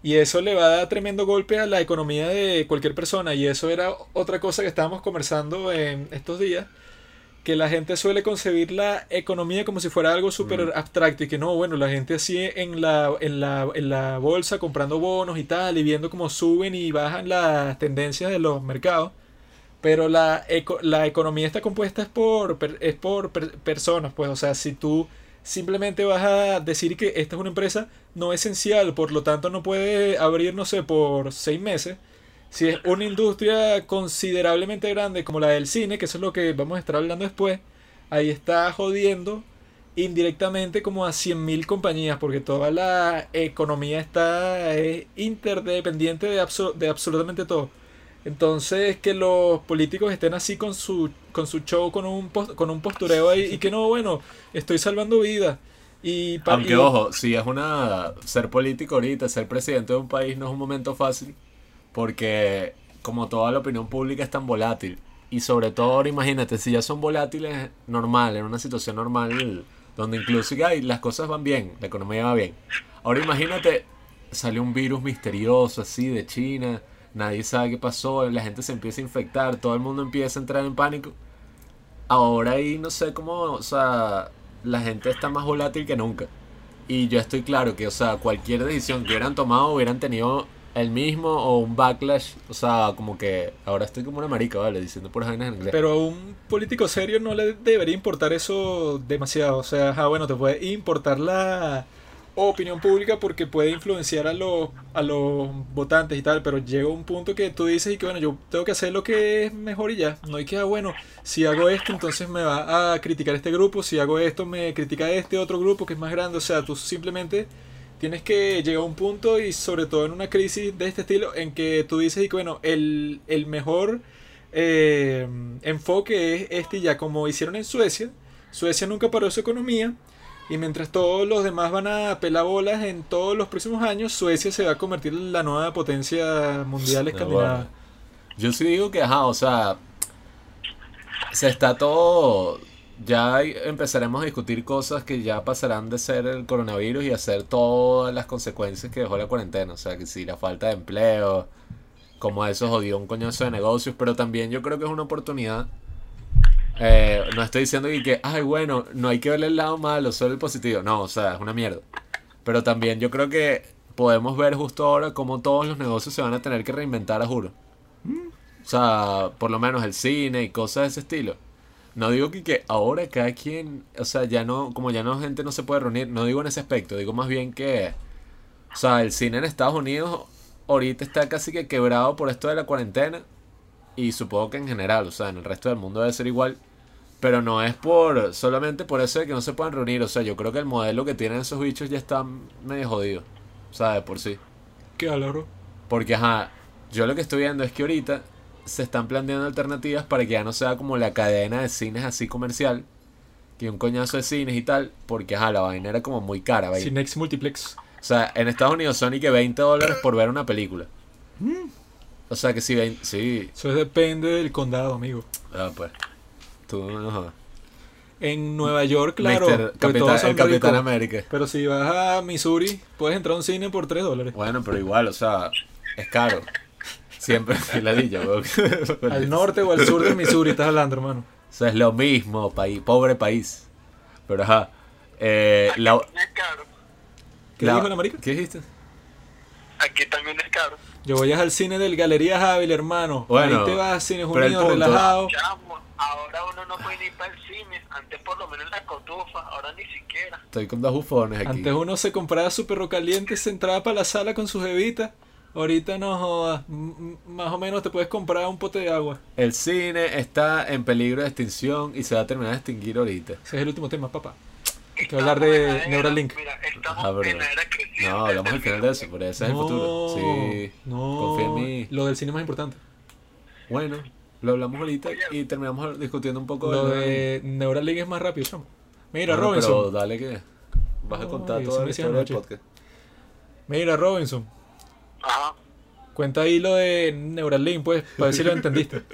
Y eso le va a dar tremendo golpe a la economía de cualquier persona. Y eso era otra cosa que estábamos conversando en estos días. Que la gente suele concebir la economía como si fuera algo súper abstracto. Y que no, bueno, la gente así en la, en, la, en la bolsa comprando bonos y tal. Y viendo cómo suben y bajan las tendencias de los mercados. Pero la, eco- la economía está compuesta es por, es por per- personas, pues, o sea, si tú simplemente vas a decir que esta es una empresa no esencial, por lo tanto no puede abrir, no sé, por seis meses, si es una industria considerablemente grande como la del cine, que eso es lo que vamos a estar hablando después, ahí está jodiendo indirectamente como a 100.000 compañías, porque toda la economía está es interdependiente de, abso- de absolutamente todo. Entonces, que los políticos estén así con su, con su show, con un, pos- con un postureo ahí, y que no, bueno, estoy salvando vidas. Y, Aunque y- ojo, si es una ser político ahorita, ser presidente de un país no es un momento fácil, porque como toda la opinión pública es tan volátil y sobre todo ahora imagínate si ya son volátiles normal, en una situación normal donde incluso ay, las cosas van bien, la economía va bien. Ahora imagínate sale un virus misterioso así de China, nadie sabe qué pasó, la gente se empieza a infectar, todo el mundo empieza a entrar en pánico. Ahora ahí no sé cómo, o sea, la gente está más volátil que nunca. Y yo estoy claro que, o sea, cualquier decisión que hubieran tomado hubieran tenido el mismo o un backlash. O sea, como que ahora estoy como una marica, ¿vale? Diciendo puras vainas en inglés. Pero a un político serio no le debería importar eso demasiado. O sea, ah, bueno, te puede importar la opinión pública porque puede influenciar a los, a los votantes y tal, pero llega un punto que tú dices y que bueno, yo tengo que hacer lo que es mejor y ya. No hay que, ah, bueno, si hago esto, entonces me va a criticar este grupo, si hago esto, me critica este otro grupo que es más grande. O sea, tú simplemente tienes que llegar a un punto y sobre todo en una crisis de este estilo en que tú dices y que bueno, el, el mejor eh, enfoque es este y ya como hicieron en Suecia. Suecia nunca paró su economía y mientras todos los demás van a pelar bolas en todos los próximos años, Suecia se va a convertir en la nueva potencia mundial escandinava. bueno. Yo sí digo que, ajá, o sea, se está todo. Ya empezaremos a discutir cosas que ya pasarán de ser el coronavirus y a ser todas las consecuencias que dejó la cuarentena. O sea, que si la falta de empleo, como eso jodió un coñazo de negocios, pero también yo creo que es una oportunidad. Eh, no estoy diciendo que, ay, bueno, no hay que verle el lado malo, solo el positivo. No, o sea, es una mierda. Pero también yo creo que podemos ver justo ahora cómo todos los negocios se van a tener que reinventar, a juro. O sea, por lo menos el cine y cosas de ese estilo. No digo que, que ahora cada quien, o sea, ya no, como ya no gente no se puede reunir, no digo en ese aspecto, digo más bien que, o sea, el cine en Estados Unidos ahorita está casi que quebrado por esto de la cuarentena y supongo que en general, o sea, en el resto del mundo debe ser igual, pero no es por, solamente por eso de que no se puedan reunir, o sea, yo creo que el modelo que tienen esos bichos ya está medio jodido, o sea, de por sí. Qué valoro. Porque, ajá, yo lo que estoy viendo es que ahorita se están planteando alternativas para que ya no sea como la cadena de cines así comercial, que un coñazo de cines y tal, porque, ajá, la vaina era como muy cara. vaina. Cinex Multiplex. O sea, en Estados Unidos son y que 20 dólares por ver una película. O sea que si 20, sí. Eso depende del condado, amigo. Ah, pues. Tú no jodas. En Nueva York, claro. Mister pues Capitán- todos son el Capitán ricos. América. Pero si vas a Missouri, puedes entrar a un cine por 3 dólares. Bueno, pero igual, o sea, es caro. Siempre filadilla, weón. Al norte o al sur de Missouri estás hablando, hermano. O sea, es lo mismo, país, pobre país. Pero ajá. Eh, la, ¿Qué la- dijo la marica? ¿Qué dijiste? Aquí también es caro. Yo voy al cine del Galerías Ávila, hermano. Bueno, Ahí te vas a Cines Unidos, relajado. Chamo, ahora uno no puede ir para el cine. Antes por lo menos en la cotufa, ahora ni siquiera. Estoy con dos bufones aquí. Antes uno se compraba su perro caliente, se entraba para la sala con sus bebitas. Ahorita no jodas. Más o menos te puedes comprar un pote de agua. El cine está en peligro de extinción y se va a terminar de extinguir ahorita. Ese es el último tema, papá. Hay que hablar de Neuralink. Ajá, pero- No, hablamos al final de eso, pero ese es el futuro. Sí, no. confía en mí. Lo del cine es más importante. Bueno, lo hablamos ahorita y terminamos discutiendo un poco Lo del- de Neuralink es más rápido, chamo. Mira, Bueno, Robinson. Pero dale que vas a No, contar eso toda me la decía historia del anoche. podcast. Mira, Robinson. Ajá. Cuenta ahí lo de Neuralink, pues, para ver si lo entendiste.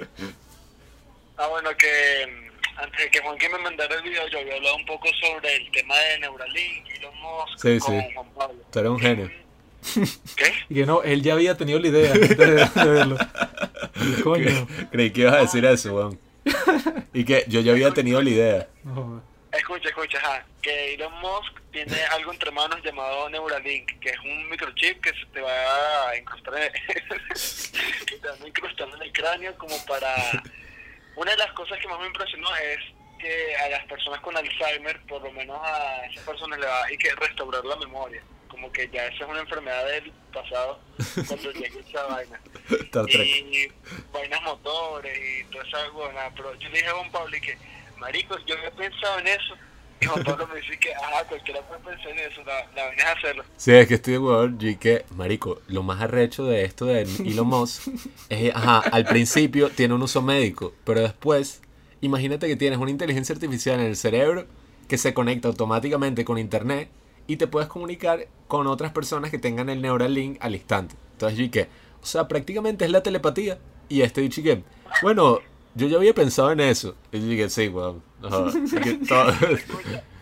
Ah, bueno, que antes de que Juanqui me mandara el video, yo había hablado un poco sobre el tema de Neuralink y los Musk Sí, con sí. Juan Pablo. Tú eres un genio. Y que no, él ya había tenido la idea antes de, de verlo. Y, Coño. Creí que ibas a decir eso, weón. Y que yo ya había tenido la idea. No. Escucha, escucha, ajá, que Elon Musk tiene algo entre manos llamado Neuralink, que es un microchip que se te va a incrustar en que te van a incrustar en el cráneo como para... Una de las cosas que más me impresionó es que a las personas con Alzheimer, por lo menos a esas personas le va a que restaurar la memoria. Como que ya esa es una enfermedad del pasado cuando llegue esa vaina. Y vainas motores y toda esa buena. Pero yo le dije a Juan Pablo y que, marico, yo había pensado en eso. Y Juan Pablo me dice que, ajá, cualquiera puede pensar en eso, la, la es hacerlo. Sí, es que estoy de huevón y que, marico, lo más arrecho de esto de Elon Musk es, ajá, al principio tiene un uso médico, pero después, imagínate que tienes una inteligencia artificial en el cerebro que se conecta automáticamente con internet y te puedes comunicar con otras personas que tengan el Neuralink al instante. Entonces, yo que, o sea, prácticamente es la telepatía. Y este dicho que, bueno, yo ya había pensado en eso. Y yo dije, sí, weón. Todo-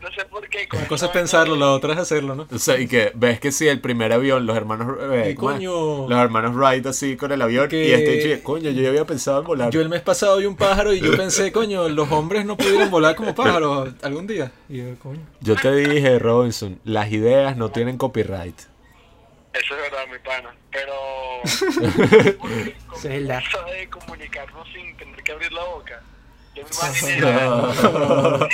No sé por qué. Una cosa es pensarlo, la otra es hacerlo, ¿no? O sea, y que ves que sí, el primer avión, los hermanos, eh, coño. los hermanos Wright así con el avión Que- y este dicho, coño, yo ya había pensado en volar. Yo el mes pasado vi un pájaro y yo pensé, coño, los hombres no pudieron volar como pájaros algún día. Y yo, coño. Yo te dije, Robinson, las ideas no tienen copyright. Eso es verdad, mi pana. Pero. De comunicarnos sin tener que abrir la boca. Yo me imaginé. No.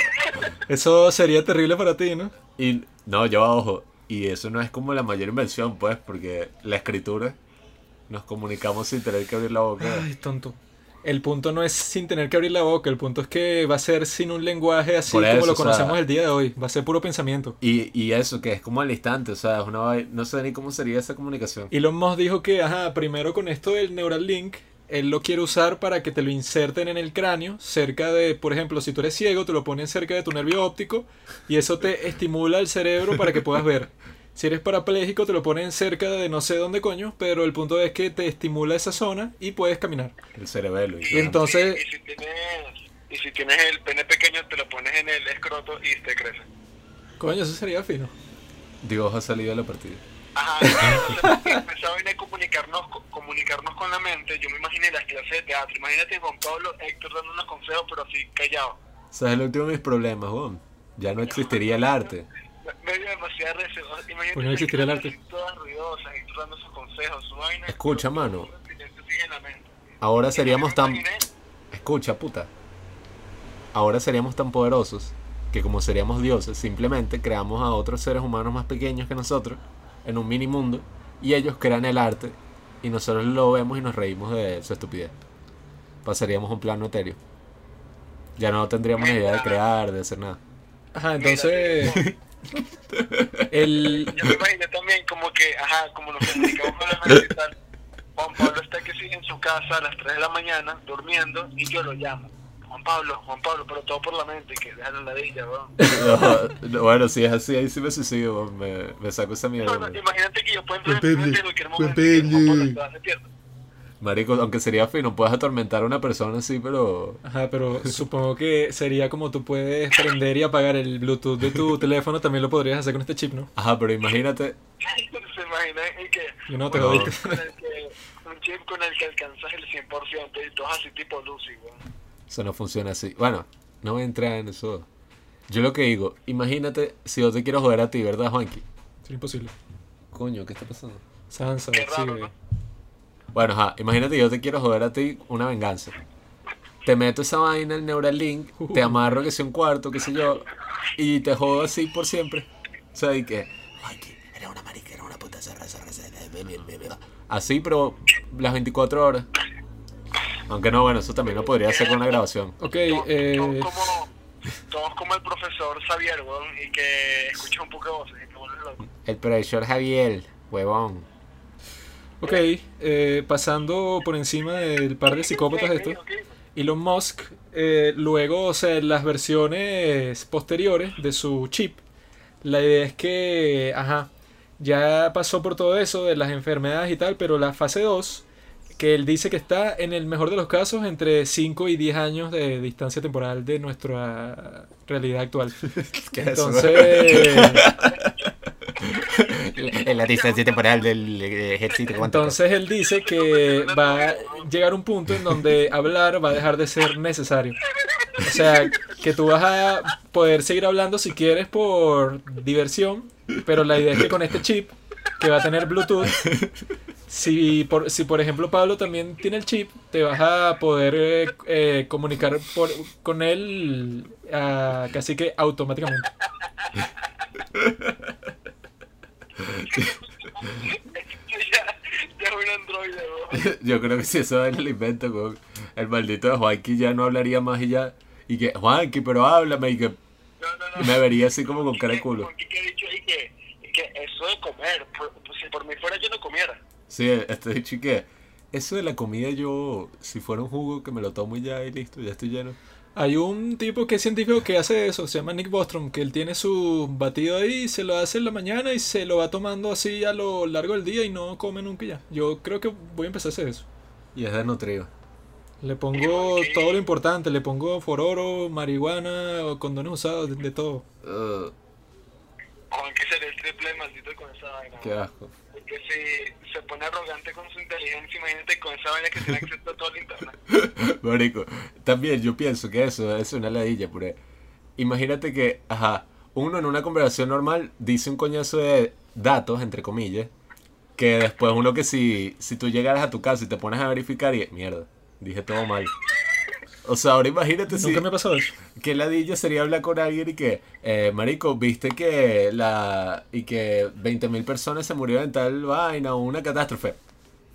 Eso sería terrible para ti, ¿no? Y no, yo ojo, y eso no es como la mayor inversión, pues, porque la escritura nos comunicamos sin tener que abrir la boca. Ay, tonto. El punto no es sin tener que abrir la boca, el punto es que va a ser sin un lenguaje así como lo o sea- conocemos el día de hoy. Va a ser puro pensamiento. Y, y eso, que es como al instante, o sea, una no sé ni cómo sería esa comunicación. Elon Musk dijo que, ajá, primero con esto del Neuralink, él lo quiere usar para que te lo inserten en el cráneo, cerca de, por ejemplo, si tú eres ciego, te lo ponen cerca de tu nervio óptico y eso te estimula el cerebro para que puedas ver. Si eres parapléjico, te lo ponen cerca de no sé dónde coño, pero el punto es que te estimula esa zona y puedes caminar. El cerebelo. Y entonces, Y si tienes. Y si tienes el pene pequeño, te lo pones en el escroto y te crece. coño, eso sería fino. Dios ha salido de la partida. Ajá, entonces empezaba a comunicarnos, co- comunicarnos con la mente. Yo me imaginé las clases de teatro. Imagínate Juan Pablo, Héctor dando unos consejos, pero así callado. ¿Sabes el último de mis problemas, Juan? Ya no existiría el arte. Me dio demasiada risa. Imagínate Pues no existiría el esas arte. clases Todas ruidosas y tú dando sus consejos, su vaina. Escucha, mano. Ahora seríamos tan... Escucha, puta. Ahora seríamos tan poderosos que como seríamos dioses, simplemente creamos a otros seres humanos más pequeños que nosotros en un mini mundo y ellos crean el arte y nosotros lo vemos y nos reímos de su estupidez. Pasaríamos a un plano etéreo. Ya no tendríamos ni idea de crear, de hacer nada. Ajá, entonces, el, Yo me imaginé también como que, ajá, como nos comunicamos con la mente y tal. Juan Pablo está que sí en su casa a las 3 de la mañana durmiendo y yo lo llamo. Juan Pablo, Juan Pablo, pero todo por la mente que déjalo en la villa, weón. No, no, bueno, si es así, ahí sí me suicido, me, me saco esa mierda. No, imagínate que yo puedo entrar en cualquier Juan momento y Juan Pablo. Hacer Marico, aunque sería fino, puedes atormentar a una persona así, pero... Ajá, pero supongo que sería como tú puedes prender y apagar el Bluetooth de tu teléfono, también lo podrías hacer con este chip, ¿no? Ajá, pero imagínate... Se imagina que Y no te un jodiste. chip con el que- un chip con el que alcanzas el 100% y todo así tipo Lucy, weón. Eso no funciona así. Bueno, no voy a entrar en eso. Yo lo que digo, imagínate si yo te quiero joder a ti, ¿verdad, Juanqui? Sería imposible. Coño, ¿qué está pasando? Sansa, Qué raro, sí, ¿no? Bueno, ajá, imagínate yo te quiero joder a ti una venganza. Te meto esa vaina en Neuralink, te amarro que sea un cuarto, qué sé yo, y te jodo así por siempre. O sea, y que... Ay, que era una marica, era una puta ve, ve, ve. Así, pero las 24 horas. Aunque no, bueno, eso también lo podría hacer con una grabación. Ok, eh, Como, todos como el profesor Xavier, weón, y que escucha un poco de voces y te vuelves loco. El profesor Javier, huevón. Ok, eh, pasando por encima del par de psicópatas estos. Elon Musk, eh, luego, o sea, en las versiones posteriores de su chip, la idea es que, ajá, ya pasó por todo eso de las enfermedades y tal, pero la fase 2, que él dice que está en el mejor de los casos entre 5 y 10 años de distancia temporal de nuestra realidad actual. ¿Qué es eso? Entonces, La distancia temporal del eh, ejército. entonces él dice que va a llegar un punto en donde hablar va a dejar de ser necesario. O sea, que tú vas a poder seguir hablando si quieres por diversión, pero la idea es que con este chip que va a tener Bluetooth, si por, si por ejemplo Pablo también tiene el chip, te vas a poder eh, comunicar por- con él ah, casi que automáticamente. Ya, ya es un androide, weón. Yo creo que si eso es el invento, el maldito de Juanqui ya no hablaría más y ya. Y que, Juanqui, pero háblame. Y que me vería así como con cara de culo. ¿Qué he dicho? Y que, y que eso de comer, por- si por mí fuera yo no comiera. Sí, este dicho que. Eso de la comida, yo, si fuera un jugo, que me lo tomo y ya y listo, ya estoy lleno. Hay un tipo que es científico que hace eso, se llama Nick Bostrom, que él tiene su batido ahí, se lo hace en la mañana y se lo va tomando así a lo largo del día y no come nunca ya. Yo creo que voy a empezar a hacer eso. Y es desnutrido. Le pongo todo lo importante, le pongo fororo, marihuana, o condones usados, de, de todo. Uh, Juan que sería el triple de maldito con esa vaina. qué asco. Porque si se pone arrogante con su inteligencia, imagínate con esa vaina que tiene acceso a todo el internet. Marico, también yo pienso que eso es una ladilla, porque imagínate que, ajá, uno en una conversación normal dice un coñazo de datos, entre comillas, que después uno que si, si tú llegaras a tu casa y te pones a verificar y, mierda, dije todo mal. O sea, ahora imagínate si... Nunca me ha pasado eso. Que ladilla sería hablar con alguien y que, eh, marico, viste que la... y que 20.000 personas se murieron en tal vaina o una catástrofe.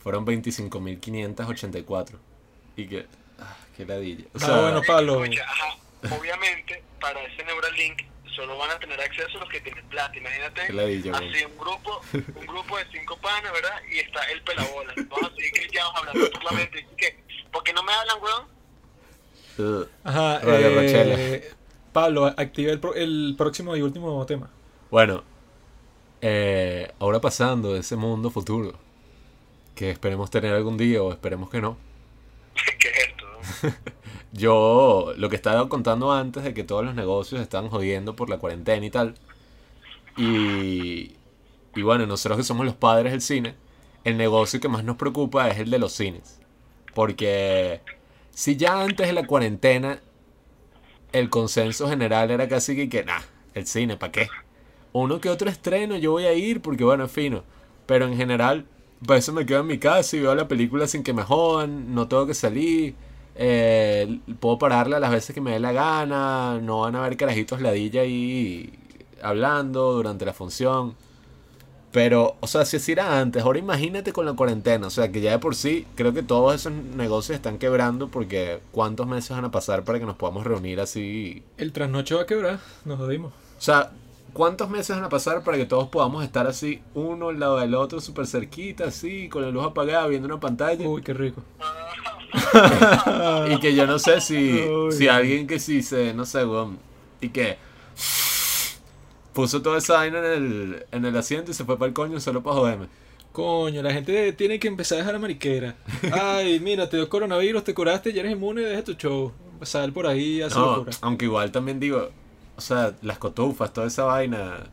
Fueron 25.584. Y que... Ah, qué ladilla. O Ah, bueno, Pablo. Escucha, ajá, obviamente, para ese Neuralink solo van a tener acceso los que tienen plata. Imagínate, güey. así un grupo, un grupo de cinco panas, ¿verdad? Y está el pelabola. Vamos a seguir grillados hablando por la mente. Y que, ¿por qué no me hablan, weón? Uh, Ajá, Radio eh. Pablo, activa el, pro- el próximo y último tema. Bueno, eh, ahora pasando de ese mundo futuro, que esperemos tener algún día o esperemos que no. ¿Qué es esto? Yo lo que estaba contando antes de que todos los negocios están jodiendo por la cuarentena y tal. Y, y bueno, nosotros que somos los padres del cine, el negocio que más nos preocupa es el de los cines. Porque si ya antes de la cuarentena el consenso general era casi que, que nah, el cine, ¿para qué? Uno que otro estreno yo voy a ir porque bueno, es fino. Pero en general, para eso me quedo en mi casa y veo la película sin que me jodan, no tengo que salir. eh, puedo pararla las veces que me dé la gana, no van a haber carajitos ladilla ahí hablando durante la función. Pero, o sea, si así era antes, ahora imagínate con la cuarentena, o sea, que ya de por sí creo que todos esos negocios están quebrando porque ¿cuántos meses van a pasar para que nos podamos reunir así? El trasnoche va a quebrar, nos jodimos. O sea, ¿cuántos meses van a pasar para que todos podamos estar así, uno al lado del otro, súper cerquita, así, con la luz apagada, viendo una pantalla? Uy, qué rico. y que yo no sé si, Uy. si alguien que sí se, no sé, y que puso toda esa vaina en el, en el asiento y se fue para el coño solo para joderme. Coño, la gente tiene que empezar a dejar la mariquera. Ay, mira, te dio coronavirus, te curaste, ya eres inmune, deja tu show. Sal por ahí, haz No, locura. aunque igual también digo, o sea, las cotufas, toda esa vaina.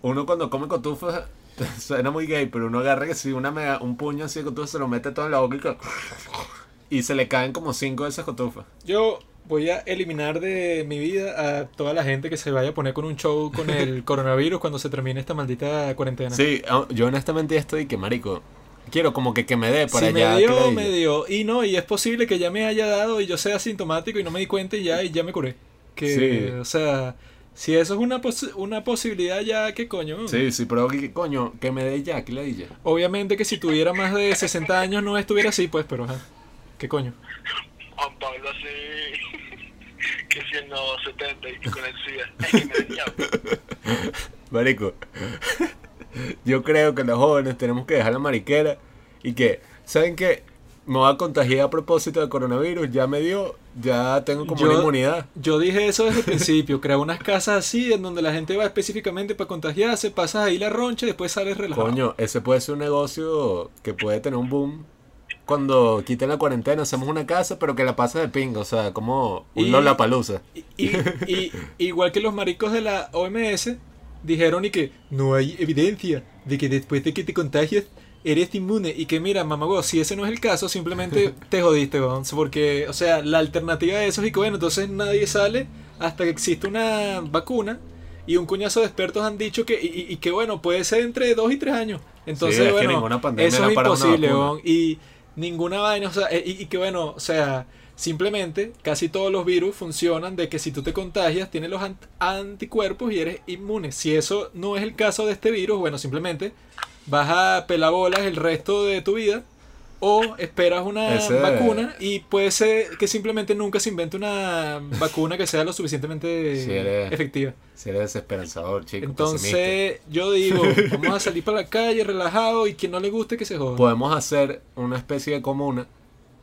Uno cuando come cotufas suena muy gay, pero uno agarra que si una mega- un puño así de cotufas se lo mete todo en la boca y, se le caen como cinco de esas cotufas. Yo voy a eliminar de mi vida a toda la gente que se vaya a poner con un show con el coronavirus cuando se termine esta maldita cuarentena. Sí, a- yo honestamente ya estoy que marico. quiero como que, que me dé para si allá. me dio, me dio. Y no, y es posible que ya me haya dado y yo sea asintomático y no me di cuenta y ya, y ya me curé. Que, Sí. o sea, si eso es una, pos- una posibilidad ya, ¿qué coño? Sí, sí, pero que coño, que me dé ya, que le dije. Obviamente que si tuviera más de 60 años no estuviera así, pues, pero ajá. ¿Qué coño? Juan Pablo así, que siendo 70 y con el SIDA. Es que me decía, Marico, yo creo que los jóvenes tenemos que dejar la mariquera y que, ¿saben qué? Me voy a contagiar a propósito del coronavirus, ya me dio, ya tengo como una inmunidad. yo dije eso desde el principio, crear unas casas así en donde la gente va específicamente para contagiarse, pasas ahí la roncha y después sales relajado. Coño, ese puede ser un negocio que puede tener un boom. Cuando quiten la cuarentena, hacemos una casa, pero que la pases de pinga, o sea, como un. Y, y igual que los maricos de la OMS dijeron y que no hay evidencia de que después de que te contagias eres inmune y que mira, mamagüey, si ese no es el caso, simplemente te jodiste, weón. Porque, o sea, la alternativa de eso es que bueno, entonces nadie sale hasta que existe una vacuna y un cuñazo de expertos han dicho que y, y- que bueno, puede ser entre dos y tres años. Entonces, Sí, es que bueno, eso es imposible, weón. Y ninguna vaina, o sea, eh, y, que bueno, o sea, simplemente casi todos los virus funcionan de que si tú te contagias tienes los ant- anticuerpos y eres inmune. Si eso no es el caso de este virus, bueno, simplemente vas a pelabolas el resto de tu vida o esperas una Ese- vacuna y puede ser que simplemente nunca se invente una vacuna que sea lo suficientemente Si eres, efectiva. si eres desesperanzador, chico. Entonces, yo digo, vamos a salir para la calle relajado y quien no le guste que se joda. Podemos hacer una especie de comuna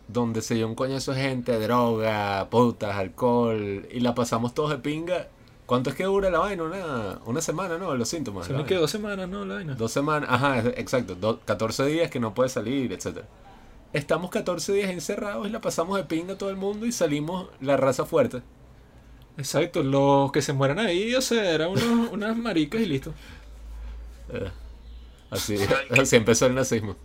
donde se dio un coñazo de gente, droga, putas, alcohol, y la pasamos todos de pinga. ¿Cuánto es que dura la vaina? Una, una semana, ¿no? Los síntomas. Se me quedó dos semanas, ¿no? La vaina. Dos semanas, ajá, exacto. do- 14 días que no puede salir, etcétera. Estamos 14 días encerrados y la pasamos de pinga a todo el mundo y salimos la raza fuerte. Exacto, los que se mueran ahí, o sea, eran unos, unas maricas y listo. Eh, así, así empezó el nazismo.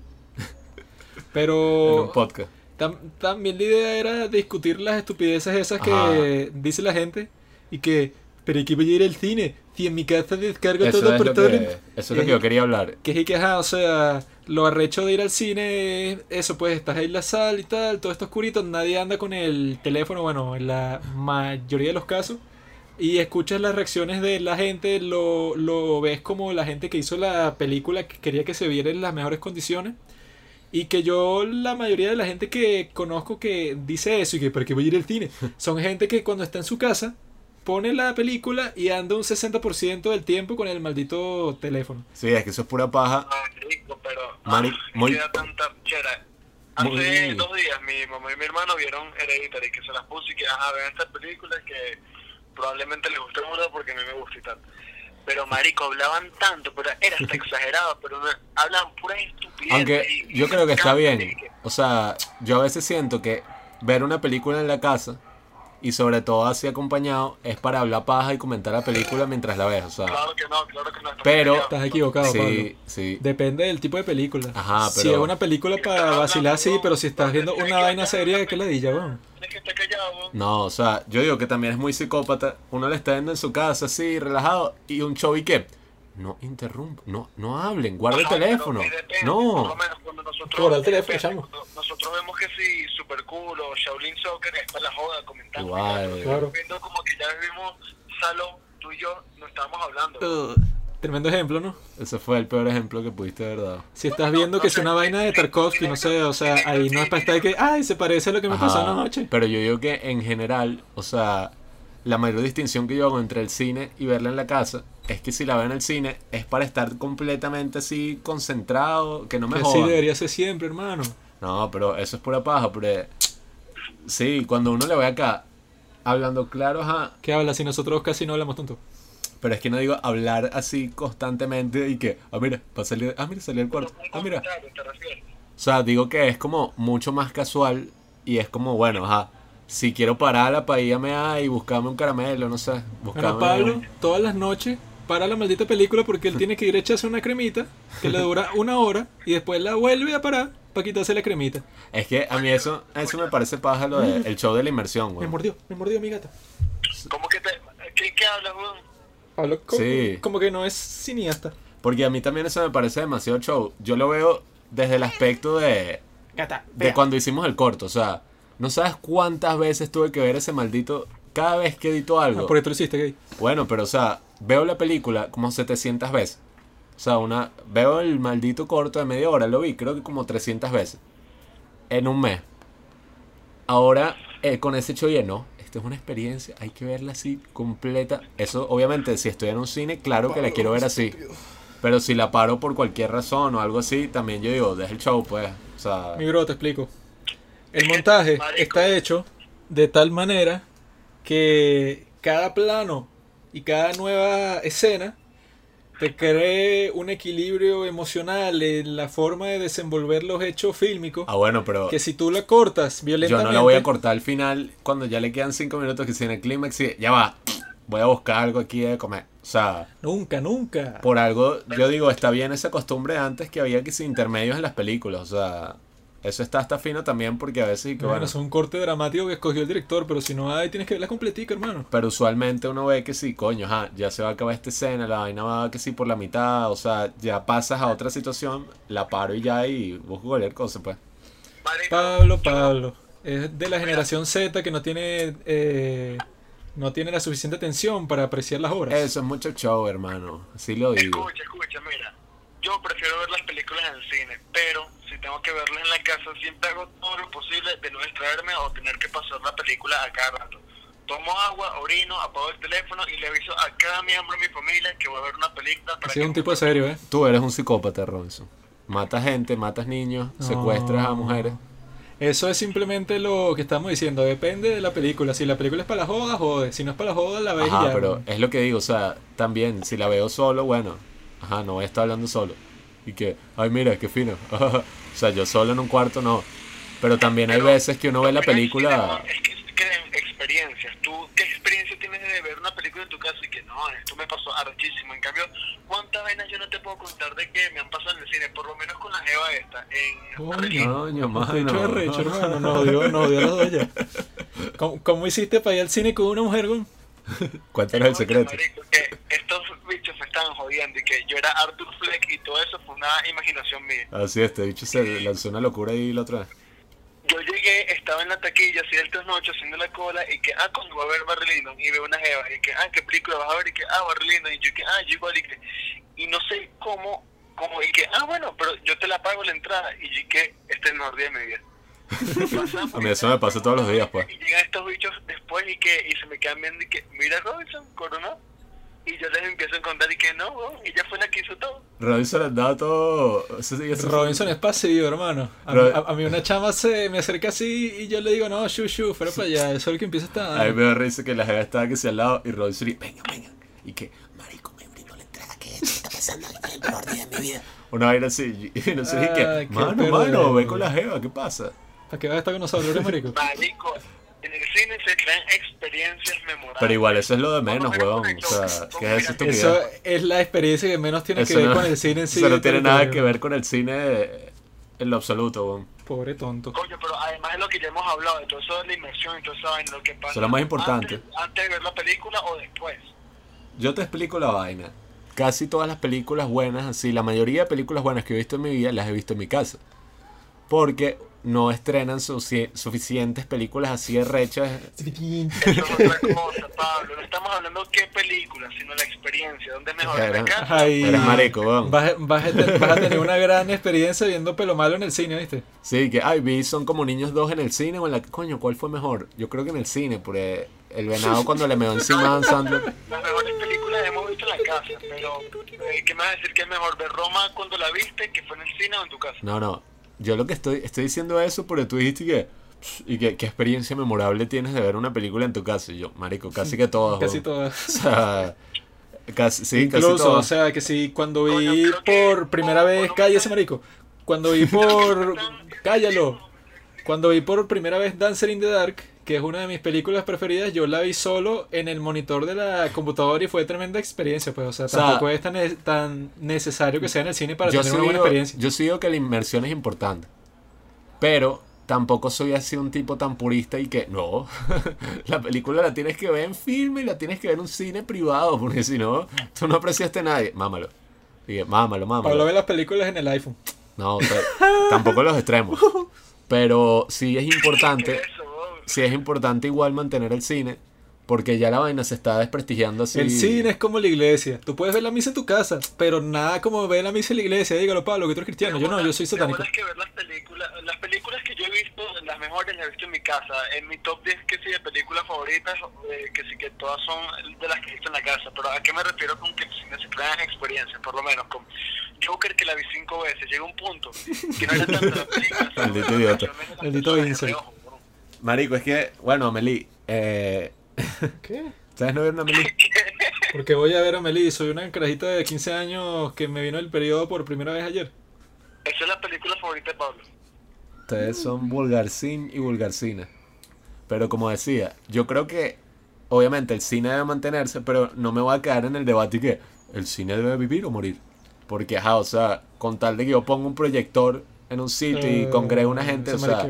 Pero En un podcast. tam- también la idea era discutir las estupideces esas que dice la gente y que, pero hay que voy a ir al cine, si en mi casa descargo Eso todo por lo que- eso es lo que yo quería hablar. Que es que, ajá, o sea, lo arrecho de ir al cine, es eso pues, estás ahí en la sala y tal, todo esto oscurito, nadie anda con el teléfono, bueno, en la mayoría de los casos. Y escuchas las reacciones de la gente, lo, lo ves como la gente que hizo la película que quería que se viera en las mejores condiciones. Y que yo, la mayoría de la gente que conozco que dice eso y que para qué voy a ir al cine, son gente que cuando está en su casa pone la película y anda un 60% del tiempo con el maldito teléfono. Sí, es que eso es pura paja. rico, pero Mari- ah, muy- queda tanta chera. Hace Muy- dos días mi mamá y mi hermano vieron Hereditary, que se las puse y que, ajá, vean estas películas que probablemente les guste mucho porque a mí me gusta y tal. Pero marico, hablaban tanto, pero era hasta exagerado, pero no, hablaban puras estupideces. Aunque y- yo creo que está bien. O sea, yo a veces siento que ver una película en la casa y sobre todo así acompañado es para hablar paja y comentar la película mientras la ves. O sea, Claro que no, claro que no. pero Estás equivocado, sí, Pablo. sí. Depende del tipo de película. Ajá, Si pero- es una película para vacilar, sí, pero si estás viendo una vaina seria, ¿qué le di ya, weón? No, o sea, yo digo que también es muy psicópata. Uno le está viendo en su casa así, relajado, y un show y que no interrumpa, no, no hablen, guarda el teléfono. No. Guarda el teléfono, chamo. Nosotros vemos que si Super Cool o Shaolin Soccer es para la joda comentando. Igual. Claro. Viendo como que ya vimos Salón, tú y yo no estábamos hablando. Uh, Tremendo ejemplo, ¿no? Ese fue el peor ejemplo que pudiste haber dado. Si estás viendo que es una vaina de Tarkovsky, no sé, o sea, ahí no es para estar que, ay, se parece a lo que me pasó anoche. Pero yo digo que en general, o sea, la mayor distinción que yo hago entre el cine y verla en la casa es que si la veo en el cine es para estar completamente así concentrado, que no me Que así jodan. debería ser siempre, hermano. No, pero eso es pura paja, pero sí, cuando uno le ve acá hablando claro, ajá, ¿Qué habla si nosotros casi no hablamos tanto? pero es que no digo hablar así constantemente y que, ah, mira, va a salir, ah, mira, salió el cuarto, ah, mira. O sea, digo que es como mucho más casual y es como, bueno, ajá, si quiero pararla para ir a mear y buscarme un caramelo, no sé, buscarme... Bueno, Pablo, todas las noches para la maldita película porque él tiene que ir a echarse una cremita que le dura una hora y después la vuelve a parar para quitarse la cremita. Es que a mí eso, eso me parece paja lo de, el show de la inmersión, Me güey. mordió, me mordió mi gata. ¿Cómo que te.? ¿Qué, qué hablas, weón? Pablo, como, Sí. como que no es cineasta. Porque a mí también eso me parece demasiado show. Yo lo veo desde el aspecto de, de cuando hicimos el corto. O sea, no sabes cuántas veces tuve que ver ese maldito. Cada vez que edito algo. Ah, por eso lo hiciste, gay. Bueno, pero o sea, veo la película como 700 veces. O sea, una veo el maldito corto de media hora, lo vi creo que como 300 veces. En un mes. Ahora, eh, con ese hecho lleno, esto es una experiencia, hay que verla así completa. Eso, obviamente, si estoy en un cine, claro que la quiero ver así. Pero si la paro por cualquier razón o algo así, también yo digo, deja el show, pues. O sea, Mi bro, te explico. El montaje está hecho de tal manera que cada plano y cada nueva escena te cree un equilibrio emocional en la forma de desenvolver los hechos fílmicos. Ah, bueno, pero. Que si tú la cortas violentamente. Yo no la voy a cortar al final cuando ya le quedan cinco minutos que si en el clímax y ya va. Voy a buscar algo aquí de comer. O sea. Nunca, nunca. Por algo, yo digo, está bien esa costumbre antes que había que sin intermedios en las películas. O sea. Eso está hasta fino también porque a veces... Que, bueno, es un corte dramático que escogió el director, pero si no hay, tienes que verla completica, hermano. Pero usualmente uno ve que sí, coño, ya se va a acabar esta escena, la vaina va que sí por la mitad, o sea, ya pasas a otra situación, la paro y ya y busco cualquier cosa, pues. Pablo, Pablo, es de la generación Z que no tiene... Eh, no tiene la suficiente atención para apreciar las obras. Eso es mucho show, hermano. Así lo digo. Escucha, escucha, mira. Yo prefiero ver las películas en el cine, pero si tengo que verlas en la casa, siempre hago todo lo posible de no distraerme o tener que pasar la película a cada rato. Tomo agua, orino, apago el teléfono y le aviso a cada miembro de mi familia que voy a ver una película. Para es un tipo de serio, ¿eh? Tú eres un psicópata, Ronson. Matas gente, matas niños, secuestras a mujeres. Eso es simplemente lo que estamos diciendo. Depende de la película. Si la película es para la joda, jode. Si no es para la joda, la ves Ajá, pero es lo que digo. O sea, también, si la veo solo, bueno, Ajá, no voy a estar hablando solo. Y que, ay, mira, qué fino. o sea, yo solo en un cuarto no. Pero también hay veces que uno ve la película. Es que, es experiencias. ¿Tú qué experiencia tienes de ver una película en tu casa y que no, esto me pasó archísimo? En cambio, ¿cuántas vainas yo no te puedo contar de que me han pasado en el cine? Por lo menos con la Eva esta. En Coño, mano. Recho, hermano. No odio, no a las dos ¿Cómo, ¿Cómo, hiciste para ir al cine con una mujer, güey? Cuéntanos el secreto. que estos bichos me estaban jodiendo y que yo era Arthur Fleck y todo eso fue una imaginación mía. Así es, este bicho se lanzó una locura ahí la otra vez. Yo llegué, estaba en la taquilla, así del trasnocho, haciendo la cola, y que, ah, cuando va a ver Barry y veo una jeva, y que, ah, ¿qué película vas a ver? Y que, ah, Barry y yo que, ah, yo igual, y que, y no sé cómo, como, y que, ah, bueno, pero yo te la pago la entrada, y yo que, este es el mejor día de mi vida. a mí eso me pasa todos los días, pues. Y llegan estos bichos después y que y se me quedan viendo y que, mira Robinson, coronó. Y yo les empiezo a contar y que no, y ella fue la que hizo todo. Robinson andaba todo. Robinson es pasivo, hermano. A, mí una chama se me acerca así y yo le digo, no, shu, shu, fuera para allá. Eso es el que empieza a estar. A mí me da risa que la jefa estaba que sea al lado y Robinson y, venga, venga. Y que, marico, me brindo la entrada, que está pasando el mejor día de mi vida. Una vaina así, y no sé ah, qué. Mano, mano, ve con la jeva, ¿qué pasa? ¿Para qué vas a estar con nosotros, marico? Marico, en el cine se crean experiencias memorables. Pero igual, eso es lo de menos, weón. O sea, ¿qué es eso? Eso es la experiencia que menos tiene que ver con el cine en sí. Eso no tiene nada que ver con el cine en lo absoluto, weón. Pobre tonto. Coño, pero además de lo que ya hemos hablado, de todo eso de la inmersión y todo eso, lo que pasa. Eso es lo más importante. Antes, antes de ver la película o después. Yo te explico la vaina. Casi todas las películas buenas, así, la mayoría de películas buenas que he visto en mi vida las he visto en mi casa. Porque no estrenan suficientes películas así de rechas. Eso es otra cosa, Pablo. No estamos hablando de qué película, sino la experiencia. ¿Dónde es mejor? Era, Ay, eres marico, vas, vas, a tener una gran experiencia viendo pelo malo en el cine, ¿viste? Sí, que, ay, vi, son como niños dos en el cine o en la... Coño, ¿cuál fue mejor? Yo creo que en el cine, porque el venado cuando le meó encima a Sandler. Las mejores películas hemos visto en la casa, pero eh, ¿qué me vas a decir que es mejor? ¿Ver Roma cuando la viste, que fue en el cine o en tu casa? No, no yo lo que estoy, estoy diciendo eso porque tú dijiste que. ¿Y qué, qué experiencia memorable tienes de ver una película en tu casa? Y yo, marico, casi que todas. casi todas. O sea, casi, sí, Incluso, casi todas. o sea, que si cuando vi por primera vez, cállese, marico. Cuando vi por. cállalo. Cuando vi por primera vez Dancer in the Dark, que es una de mis películas preferidas, yo la vi solo en el monitor de la computadora y fue tremenda experiencia, pues, o sea, tampoco es tan, necesario que sea en el cine para tener una buena experiencia. Yo sí digo que la inmersión es importante, pero tampoco soy así un tipo tan purista y que, no, la película la tienes que ver en filme y la tienes que ver en un cine privado, porque si no, tú no apreciaste a nadie, mámalo. Mámalo, mámalo. Pablo ve las películas en el iPhone. No, o sea, tampoco los extremos. Pero sí es importante, sí es importante igual mantener el cine, porque ya la vaina se está desprestigiando así. El cine es como la iglesia. Tú puedes ver la misa en tu casa, pero nada como ver la misa en la iglesia. Dígalo, Pablo, que tú eres cristiano. Yo no, yo soy satánico. Tienes que ver las películas, las películas que yo he visto, las mejores las he visto en mi casa. En mi top 10 que sí de películas favoritas, eh, que sí que todas son de las que he visto en la casa. Pero ¿a qué me refiero con que el cine se crean experiencias? Por lo menos con Joker que la vi cinco veces. Llega un punto que no era tanto la película. la- idiota. Maldito Vincent. Marico, es que, bueno, Amelie, eh, ¿Qué? ¿sabes no vieron Amelie? Porque voy a ver a Meli, soy una carajita de 15 años que me vino el periodo por primera vez ayer. Esa es la película favorita de Pablo. Ustedes son vulgarcín y vulgarcina. Pero como decía, yo creo que obviamente el cine debe mantenerse, pero no me voy a quedar en el debate y que el cine debe vivir o morir. Porque, ajá, o sea, con tal de que yo ponga un proyector en un sitio y Eh, congregue una gente, o se sea.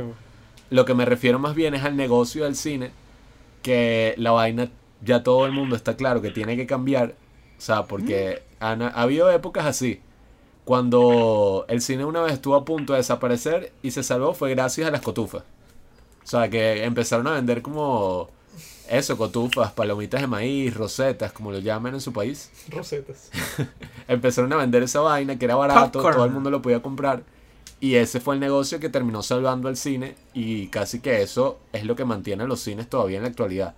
Lo que me refiero más bien es al negocio del cine, que la vaina ya todo el mundo está claro que tiene que cambiar, o sea, porque han, ha habido épocas así, cuando el cine una vez estuvo a punto de desaparecer y se salvó fue gracias a las cotufas. O sea, que empezaron a vender como eso, cotufas, palomitas de maíz, rosetas, como lo llaman en su país. Rosetas. Empezaron a vender esa vaina que era barato, Popcorn. todo el mundo lo podía comprar. Y ese fue el negocio que terminó salvando al cine y casi que eso es lo que mantiene a los cines todavía en la actualidad.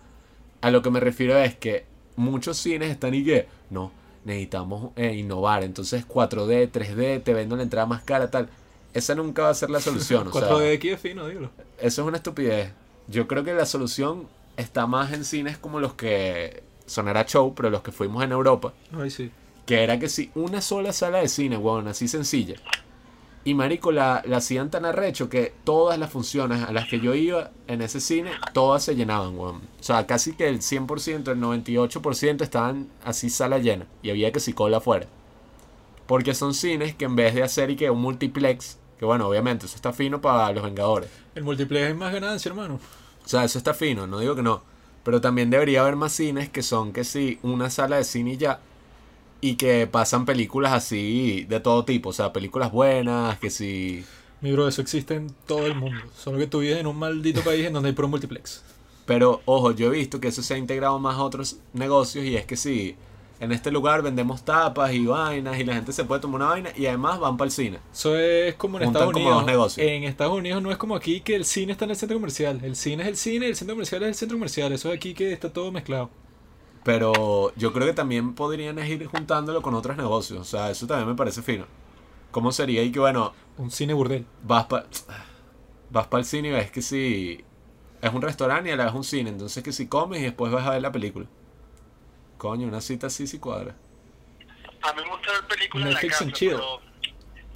A lo que me refiero es que muchos cines están y que, no, necesitamos eh, innovar, entonces 4D, 3D, te vendo la entrada más cara, tal. Esa nunca va a ser la solución. o sea, 4DX es fino, dígalo. eso es una estupidez. Yo creo que la solución está más en cines como los que sonará show, pero los que fuimos en Europa. Ay, sí. Que era que si una sola sala de cine, weón, así sencilla. Y marico, la, la hacían tan arrecho que todas las funciones a las que yo iba en ese cine, todas se llenaban, weón. O sea, casi que el 100%, el 98% estaban así sala llena. Y había que si cola afuera. Porque son cines que en vez de hacer y que un multiplex, que bueno, obviamente eso está fino para los Vengadores. El multiplayer es más ganancia, hermano. O sea, eso está fino, no digo que no. Pero también debería haber más cines que son que sí, una sala de cine y ya. Y que pasan películas así de todo tipo. O sea, películas buenas, que sí. Mi bro, eso existe en todo el mundo. Solo que tú vives en un maldito país en donde hay pro multiplex. Pero ojo, yo he visto que eso se ha integrado más a otros negocios y es que sí, en este lugar vendemos tapas y vainas y la gente se puede tomar una vaina y además van para el cine. Eso es como en Juntan Estados como Unidos. dos. En Estados Unidos no es como aquí que el cine está en el centro comercial. El cine es el cine y el centro comercial es el centro comercial. Eso es aquí que está todo mezclado. Pero yo creo que también podrían ir juntándolo con otros negocios. O sea, eso también me parece fino. ¿Cómo sería? Y que bueno, Un cine burdel. vas para vas pa el cine y ves que si es un restaurante y a la vez un cine, entonces que si comes y después vas a ver la película. Coño, una cita así sí cuadra. A mí me gusta ver películas en la casa, pero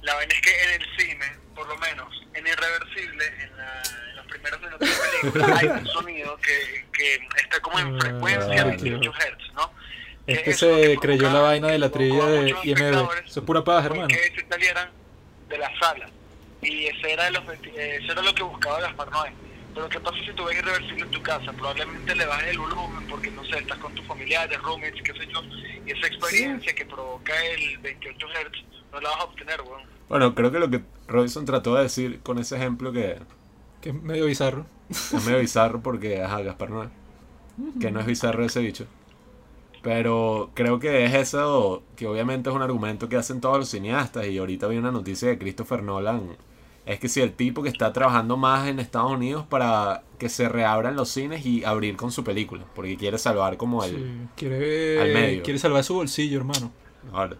la vaina es que en el cine, por lo menos, en Irreversible, en, la, primeros minutos de película, hay un sonido que, que está como en frecuencia Ah, 28 Hz, ¿no? Este Que eso es se que creyó la vaina de la trivia de IMB. Eso es pura paja, hermano. que se salieran de la sala. Y ese era, objeti- eh, eso era lo que buscaba Gaspar Noé. Pero ¿qué pasa si tú ves irreversible en tu casa? Probablemente le bajes el volumen porque, no sé, estás con tus familiares, roommates, qué sé yo. Y esa experiencia que provoca el 28 Hz no la vas a obtener, weón. Bueno, creo que lo que Robinson trató de decir con ese ejemplo que Que es medio bizarro. es medio bizarro porque, ajá, Gaspar no es. Que no es bizarro ese bicho. Pero creo que es eso, que obviamente es un argumento que hacen todos los cineastas. Y ahorita vi una noticia de Christopher Nolan. Es que si el tipo que está trabajando más en Estados Unidos para que se reabran los cines y abrir con su película. Porque quiere salvar como el, Sí, quiere, al medio. quiere salvar su bolsillo, hermano. Ahora.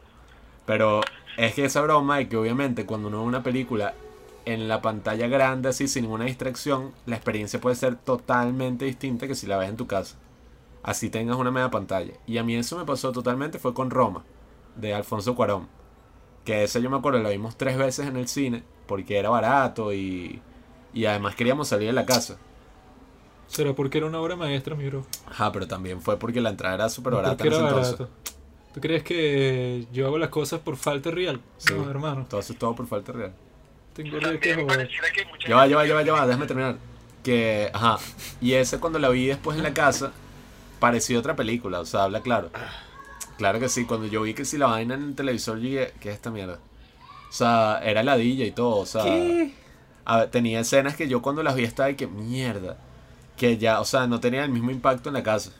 Pero es que esa broma de que obviamente cuando uno ve una película en la pantalla grande así sin ninguna distracción, la experiencia puede ser totalmente distinta que si la ves en tu casa. Así tengas una media pantalla. Y a mí eso me pasó totalmente fue con Roma, de Alfonso Cuarón. Que esa yo me acuerdo, la vimos tres veces en el cine, porque era barato y, y además queríamos salir de la casa. Será porque era una obra maestra, mi bro. Ajá, pero también fue porque la entrada era súper barata porque en era ese entonces. barato. ¿Tú crees que yo hago las cosas por falta real? Sí. No, hermano. Todo eso es todo por falta real. Tengo que joder. Ya va, ya va, ya va, ya va, déjame terminar. Que, ajá. Y ese cuando la vi después en la casa, parecía otra película, o sea, habla claro. Claro que sí, cuando yo vi que si la vaina en el televisor, yo dije, ¿qué es esta mierda? O sea, era ladilla y todo. O sea, ¿Qué? a ver, tenía escenas que yo cuando las vi estaba de que mierda. Que ya, o sea, no tenía el mismo impacto en la casa.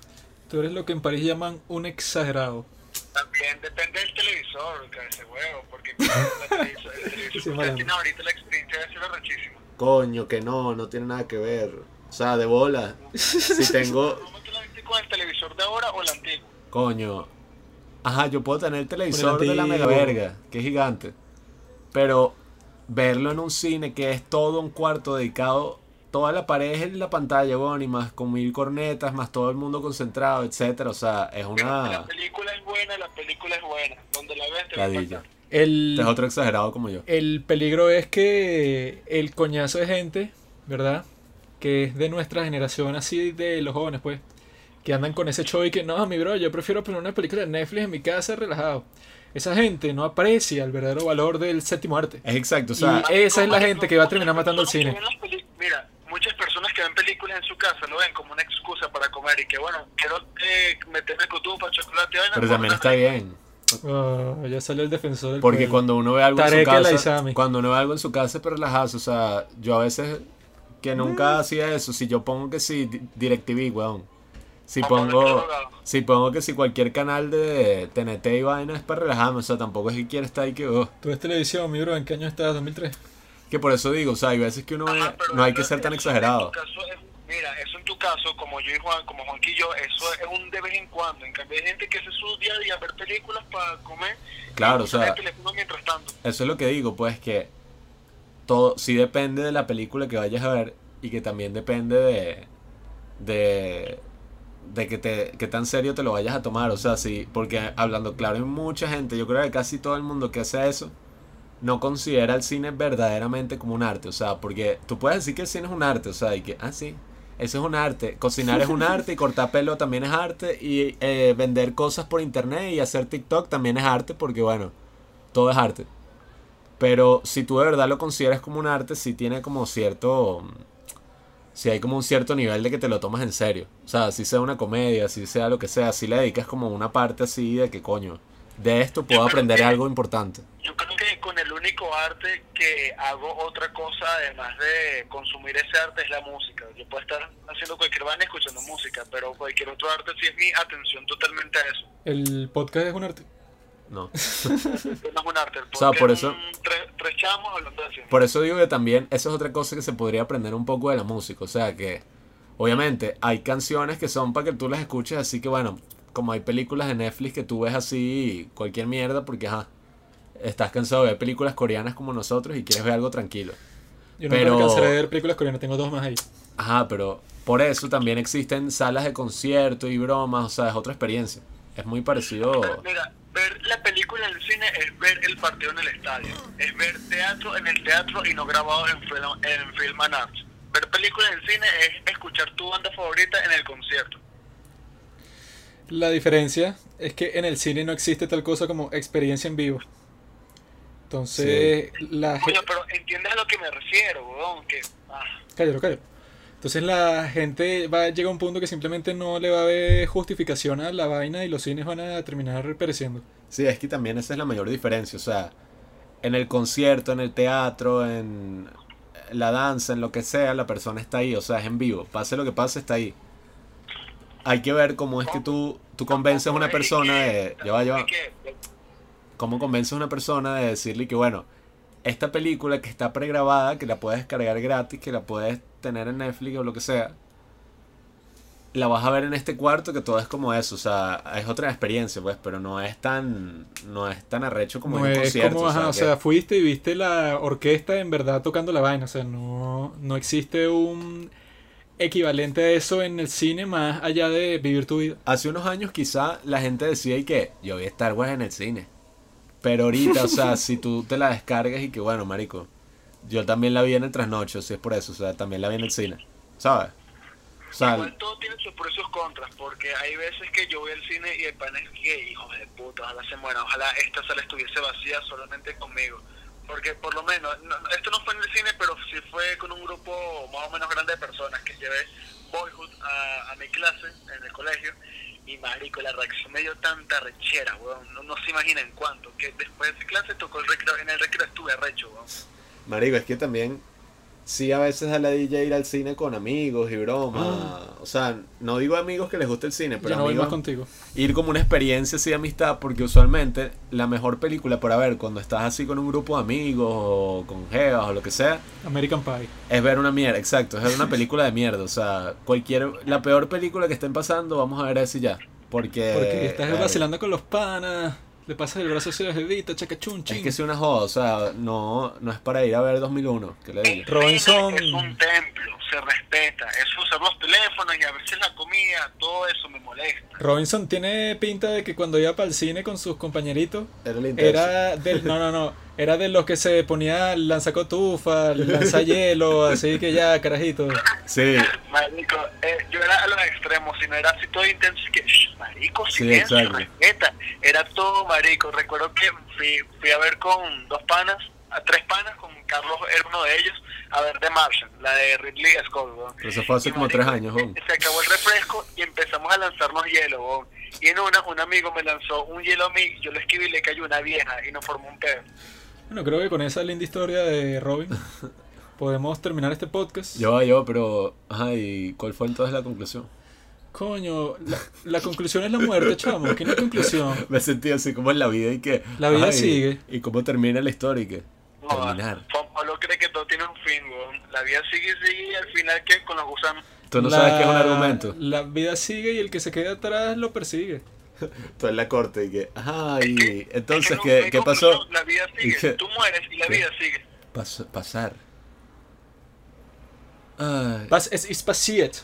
Tú eres lo que en París llaman un exagerado. También depende del televisor, que ese huevo, porque claro, la televisor, el televisor tiene ahorita la experiencia debe ser arrechísima. Coño, que no, no tiene nada que ver. O sea, de bola. Si tengo, ¿Cómo la viste con el televisor de ahora o el antiguo? coño. Ajá, yo puedo tener el televisor el de la mega verga, que es gigante. Pero verlo en un cine que es todo un cuarto dedicado, toda la pared es en la pantalla, weón, y más con mil cornetas, más todo el mundo concentrado, etcétera. O sea, es La una película es buena, la película es buena. Donde la ves te va a. El, Este es otro exagerado como yo. el peligro es que el coñazo de gente, ¿verdad? Que es de nuestra generación, así de los jóvenes, pues. Que andan con ese show y que no, mi bro, yo prefiero poner una película de Netflix en mi casa relajado. Esa gente no aprecia el verdadero valor del séptimo arte. Es exacto, o sea, Y esa es la gente que va a terminar matando el cine. Mira, muchas personas que ven películas en su casa lo ven como una excusa para comer y que bueno, quiero eh, meterme cotufa, chocolate, vaina, pero también está bien. Ah, ya salió el defensor del Porque pueblo. cuando uno ve algo en su Tarek casa, cuando uno ve algo en su casa es para relajarse, o sea, yo a veces que nunca hacía eso, si yo pongo que si di- DirecTV, weón. Si pongo, si pongo que si cualquier canal de TNT y vaina es para relajarme, o sea, tampoco es que quiera estar ahí que, oh. Tú ves televisión, mi bro, ¿en qué año estás? ¿2003? Que por eso digo, o sea, hay veces que uno Ajá, no hay que ser tan exagerado. es- mira, eso en tu caso, como yo y Juan, como Juan y yo, eso es un de vez en cuando. En cambio, hay gente que hace su día a día ver películas para comer. Claro, y o sea, el teléfono mientras tanto. Eso es lo que digo, pues que todo sí depende de la película que vayas a ver y que también depende de de de que te que tan serio te lo vayas a tomar, o sea, sí, porque hablando claro, hay mucha gente, yo creo que casi todo el mundo que hace eso no considera el cine verdaderamente como un arte, o sea, porque tú puedes decir que el cine es un arte, o sea, y que ah sí, eso es un arte, cocinar es un arte y cortar pelo también es arte y eh, vender cosas por internet y hacer TikTok también es arte porque bueno, todo es arte. Pero si tú de verdad lo consideras como un arte, sí tiene como cierto. Si hay como un cierto nivel de que te lo tomas en serio. O sea, si sea una comedia, si sea lo que sea, si le dedicas como una parte así de que coño, de esto puedo aprender algo importante. Con el único arte que hago otra cosa además de consumir ese arte es la música. Yo puedo estar haciendo cualquier vaina escuchando música, pero cualquier otro arte sí es mi atención totalmente a eso. El podcast es un arte. No. No es un arte. el O sea, podcast por es eso- un Tres, tres chamos hablando de cine. Por eso digo que también eso es otra cosa que se podría aprender un poco de la música. O sea que, obviamente, hay canciones que son para que tú las escuches, así que bueno, como hay películas de Netflix que tú ves así cualquier mierda porque, ajá, estás cansado de ver películas coreanas como nosotros y quieres ver algo tranquilo. Yo no Pero- me alcanzaré a ver películas coreanas, tengo dos más ahí. Ajá, pero por eso también existen salas de concierto y bromas, o sea, es otra experiencia. Es muy parecido. Mira, ver la película en el cine es ver el partido en el estadio. Es ver teatro en el teatro y no grabado en film, en film and arts. Ver película en el cine es escuchar tu banda favorita en el concierto. La diferencia es que en el cine no existe tal cosa como experiencia en vivo. Entonces, la Coño, gente... pero entiendes a lo que me refiero, weón, que... ah, Cállalo, cállalo. Entonces la gente va llega a un punto que simplemente no le va a ver justificación a la vaina y los cines van a terminar pereciendo. Sí, es que también esa es la mayor diferencia. O sea, en el concierto, en el teatro, en la danza, en lo que sea, la persona está ahí. O sea, es en vivo. Pase lo que pase, está ahí. Hay que ver cómo es que tú, tú convences a una persona de... Ya va, ya va. ¿Cómo convences a una persona de decirle que, bueno, esta película que está pregrabada, que la puedes descargar gratis, que la puedes tener en Netflix o lo que sea, la vas a ver en este cuarto que todo es como eso, o sea, es otra experiencia, pues, pero no es tan, no es tan arrecho como no en un es concierto. como, o sea, fuiste y viste la orquesta en verdad tocando la vaina. O sea, no, no existe un equivalente a eso en el cine más allá de vivir tu vida. Hace unos años quizá la gente decía y que yo vi Star Wars en el cine. Pero ahorita, o sea, si tú te la descargas y que bueno, marico, yo también la vi en el trasnocho, si es por eso, o sea, también la vi en el cine, ¿sabes? O sea, Igual todo tiene sus pros y sus contras, porque hay veces que yo voy al cine y el pan es que, hijo de puta, ojalá se muera, ojalá esta sala estuviese vacía solamente conmigo. Porque por lo menos, no- no- esto no fue en el cine, pero sí fue con un grupo más o menos grande de personas que llevé Boyhood a, a mi clase en el colegio. Y marico, la reacción me dio tanta rechera, weón. No, no se imaginan cuánto. Que después de clase tocó el recreo. En el recreo estuve recho, weón. Marico, es que también sí a veces a la DJ ir al cine con amigos y broma. O sea, no digo amigos que les guste el cine, pero Ya no voy amigos más contigo. ir como una experiencia así de amistad, porque usualmente la mejor película para ver cuando estás así con un grupo de amigos o con jevas o lo que sea, American Pie. es ver una mierda, exacto, es ver una película de mierda, o sea, cualquier la peor película que estén pasando, vamos a ver y ya, porque Porque estás eh, vacilando con los panas, le pasas el brazo hacia la jevita, chacachun, es que es una joda, o sea, no no es para ir a ver 2001, que le digo. Robinson, Es un templo, se respeta. Eso usar los teléfonos y a veces la comida, todo eso me molesta. Robinson tiene pinta de que cuando iba para el cine con sus compañeritos, Era el era del, no, no, no, era de los que se ponía lanzacotufa, lanzahielo, así que ya, carajito. Sí, Marico, eh, yo era a los extremos, si no era así todo intenso, que, "Shh, marico, Sí, silencio, exacto. respeta. Era todo marico. Recuerdo que fui, fui a ver con dos panas, a tres panas, con Carlos era uno de ellos, a ver The Martian, la de Ridley Scott, pero eso fue hace Y, como marico, tres años, weón. Se acabó el refresco y empezamos a lanzarnos hielo, weón. Y en una, un amigo me lanzó un hielo a mí, yo lo esquivé y le cayó una vieja y nos formó un pedo. Bueno, creo que con esa linda historia de Robin podemos terminar este podcast. Yo, yo, pero, ajá, ¿y cuál fue entonces la conclusión? Coño, la, la conclusión es la muerte, chamo. ¿Qué no hay conclusión? Me sentí así como en la vida y que... La vida ay, sigue. Y cómo termina la historia y que... No, Terminar. Pablo cree que todo tiene un fin, weón. La vida sigue y sigue y al final que con los gusanos. Tú no La- sabes qué es un argumento. La vida sigue y el que se queda atrás lo persigue. Tú en la corte y que... Ajá, y Es que entonces, no- ¿qué, no ¿qué pasó? La vida ¿Y sigue. qué? Tú mueres y la ¿Qué? vida sigue. Pas- pasar. Ay, Pas, es, es passiert.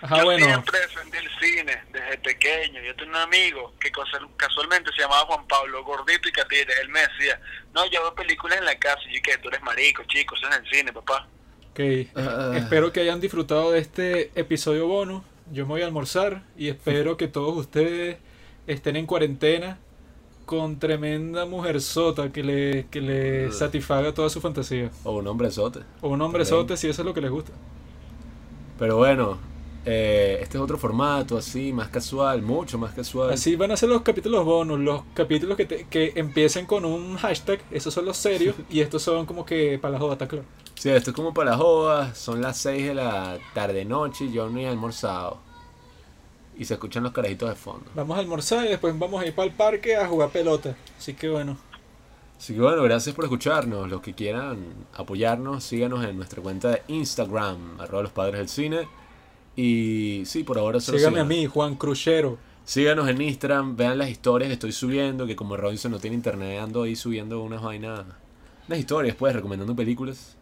Ajá, yo bueno. siempre defendí el cine desde pequeño. Yo tenía un amigo que casual- casualmente se llamaba Juan Pablo, gordito y catire. Él me decía, no, yo veo películas en la casa. Y yo, que tú eres marico, chico, eso es en el cine, papá. Ok. Ah. Espero que hayan disfrutado de este episodio bonus. Yo me voy a almorzar y espero que todos ustedes estén en cuarentena con tremenda mujer sota que le, que le satisfaga toda su fantasía. o un hombrezote. O un hombre sote si eso es lo que les gusta. Pero bueno, eh, este es otro formato así, más casual, mucho más casual. Así van a ser los capítulos bonus, los capítulos que, te- que empiecen con un hashtag, esos son los serios y estos son como que para la joda, ¿está claro? Sí, esto es como para las jodas, son las 6 de la tarde noche y yo no he almorzado. Y se escuchan los carajitos de fondo. Vamos a almorzar y después vamos a ir para el parque a jugar pelota. Así que bueno, Así que bueno, gracias por escucharnos. Los que quieran apoyarnos, síganos en nuestra cuenta de Instagram, arroba los padres del cine. Y sí, por ahora solo síganme a mí, Juan Cruchero. Síganos en Instagram, vean las historias que estoy subiendo, que como Robinson no tiene internet, ando ahí subiendo unas vainas, unas historias, pues, recomendando películas.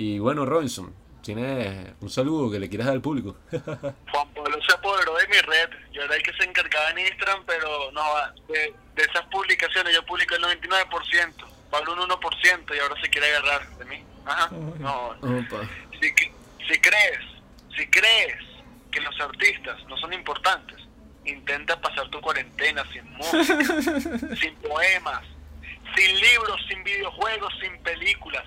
Y bueno, Robinson, tienes un saludo que le quieras dar al público. Juan Pablo se apoderó de mi red. Yo era el que se encargaba en Instagram, pero no, de, de esas publicaciones yo publico el 99%. Pablo un 1% y ahora se quiere agarrar de mí. Ajá. No, si, si crees, si crees que los artistas no son importantes, intenta pasar tu cuarentena sin música, sin poemas, sin libros, sin videojuegos, sin películas.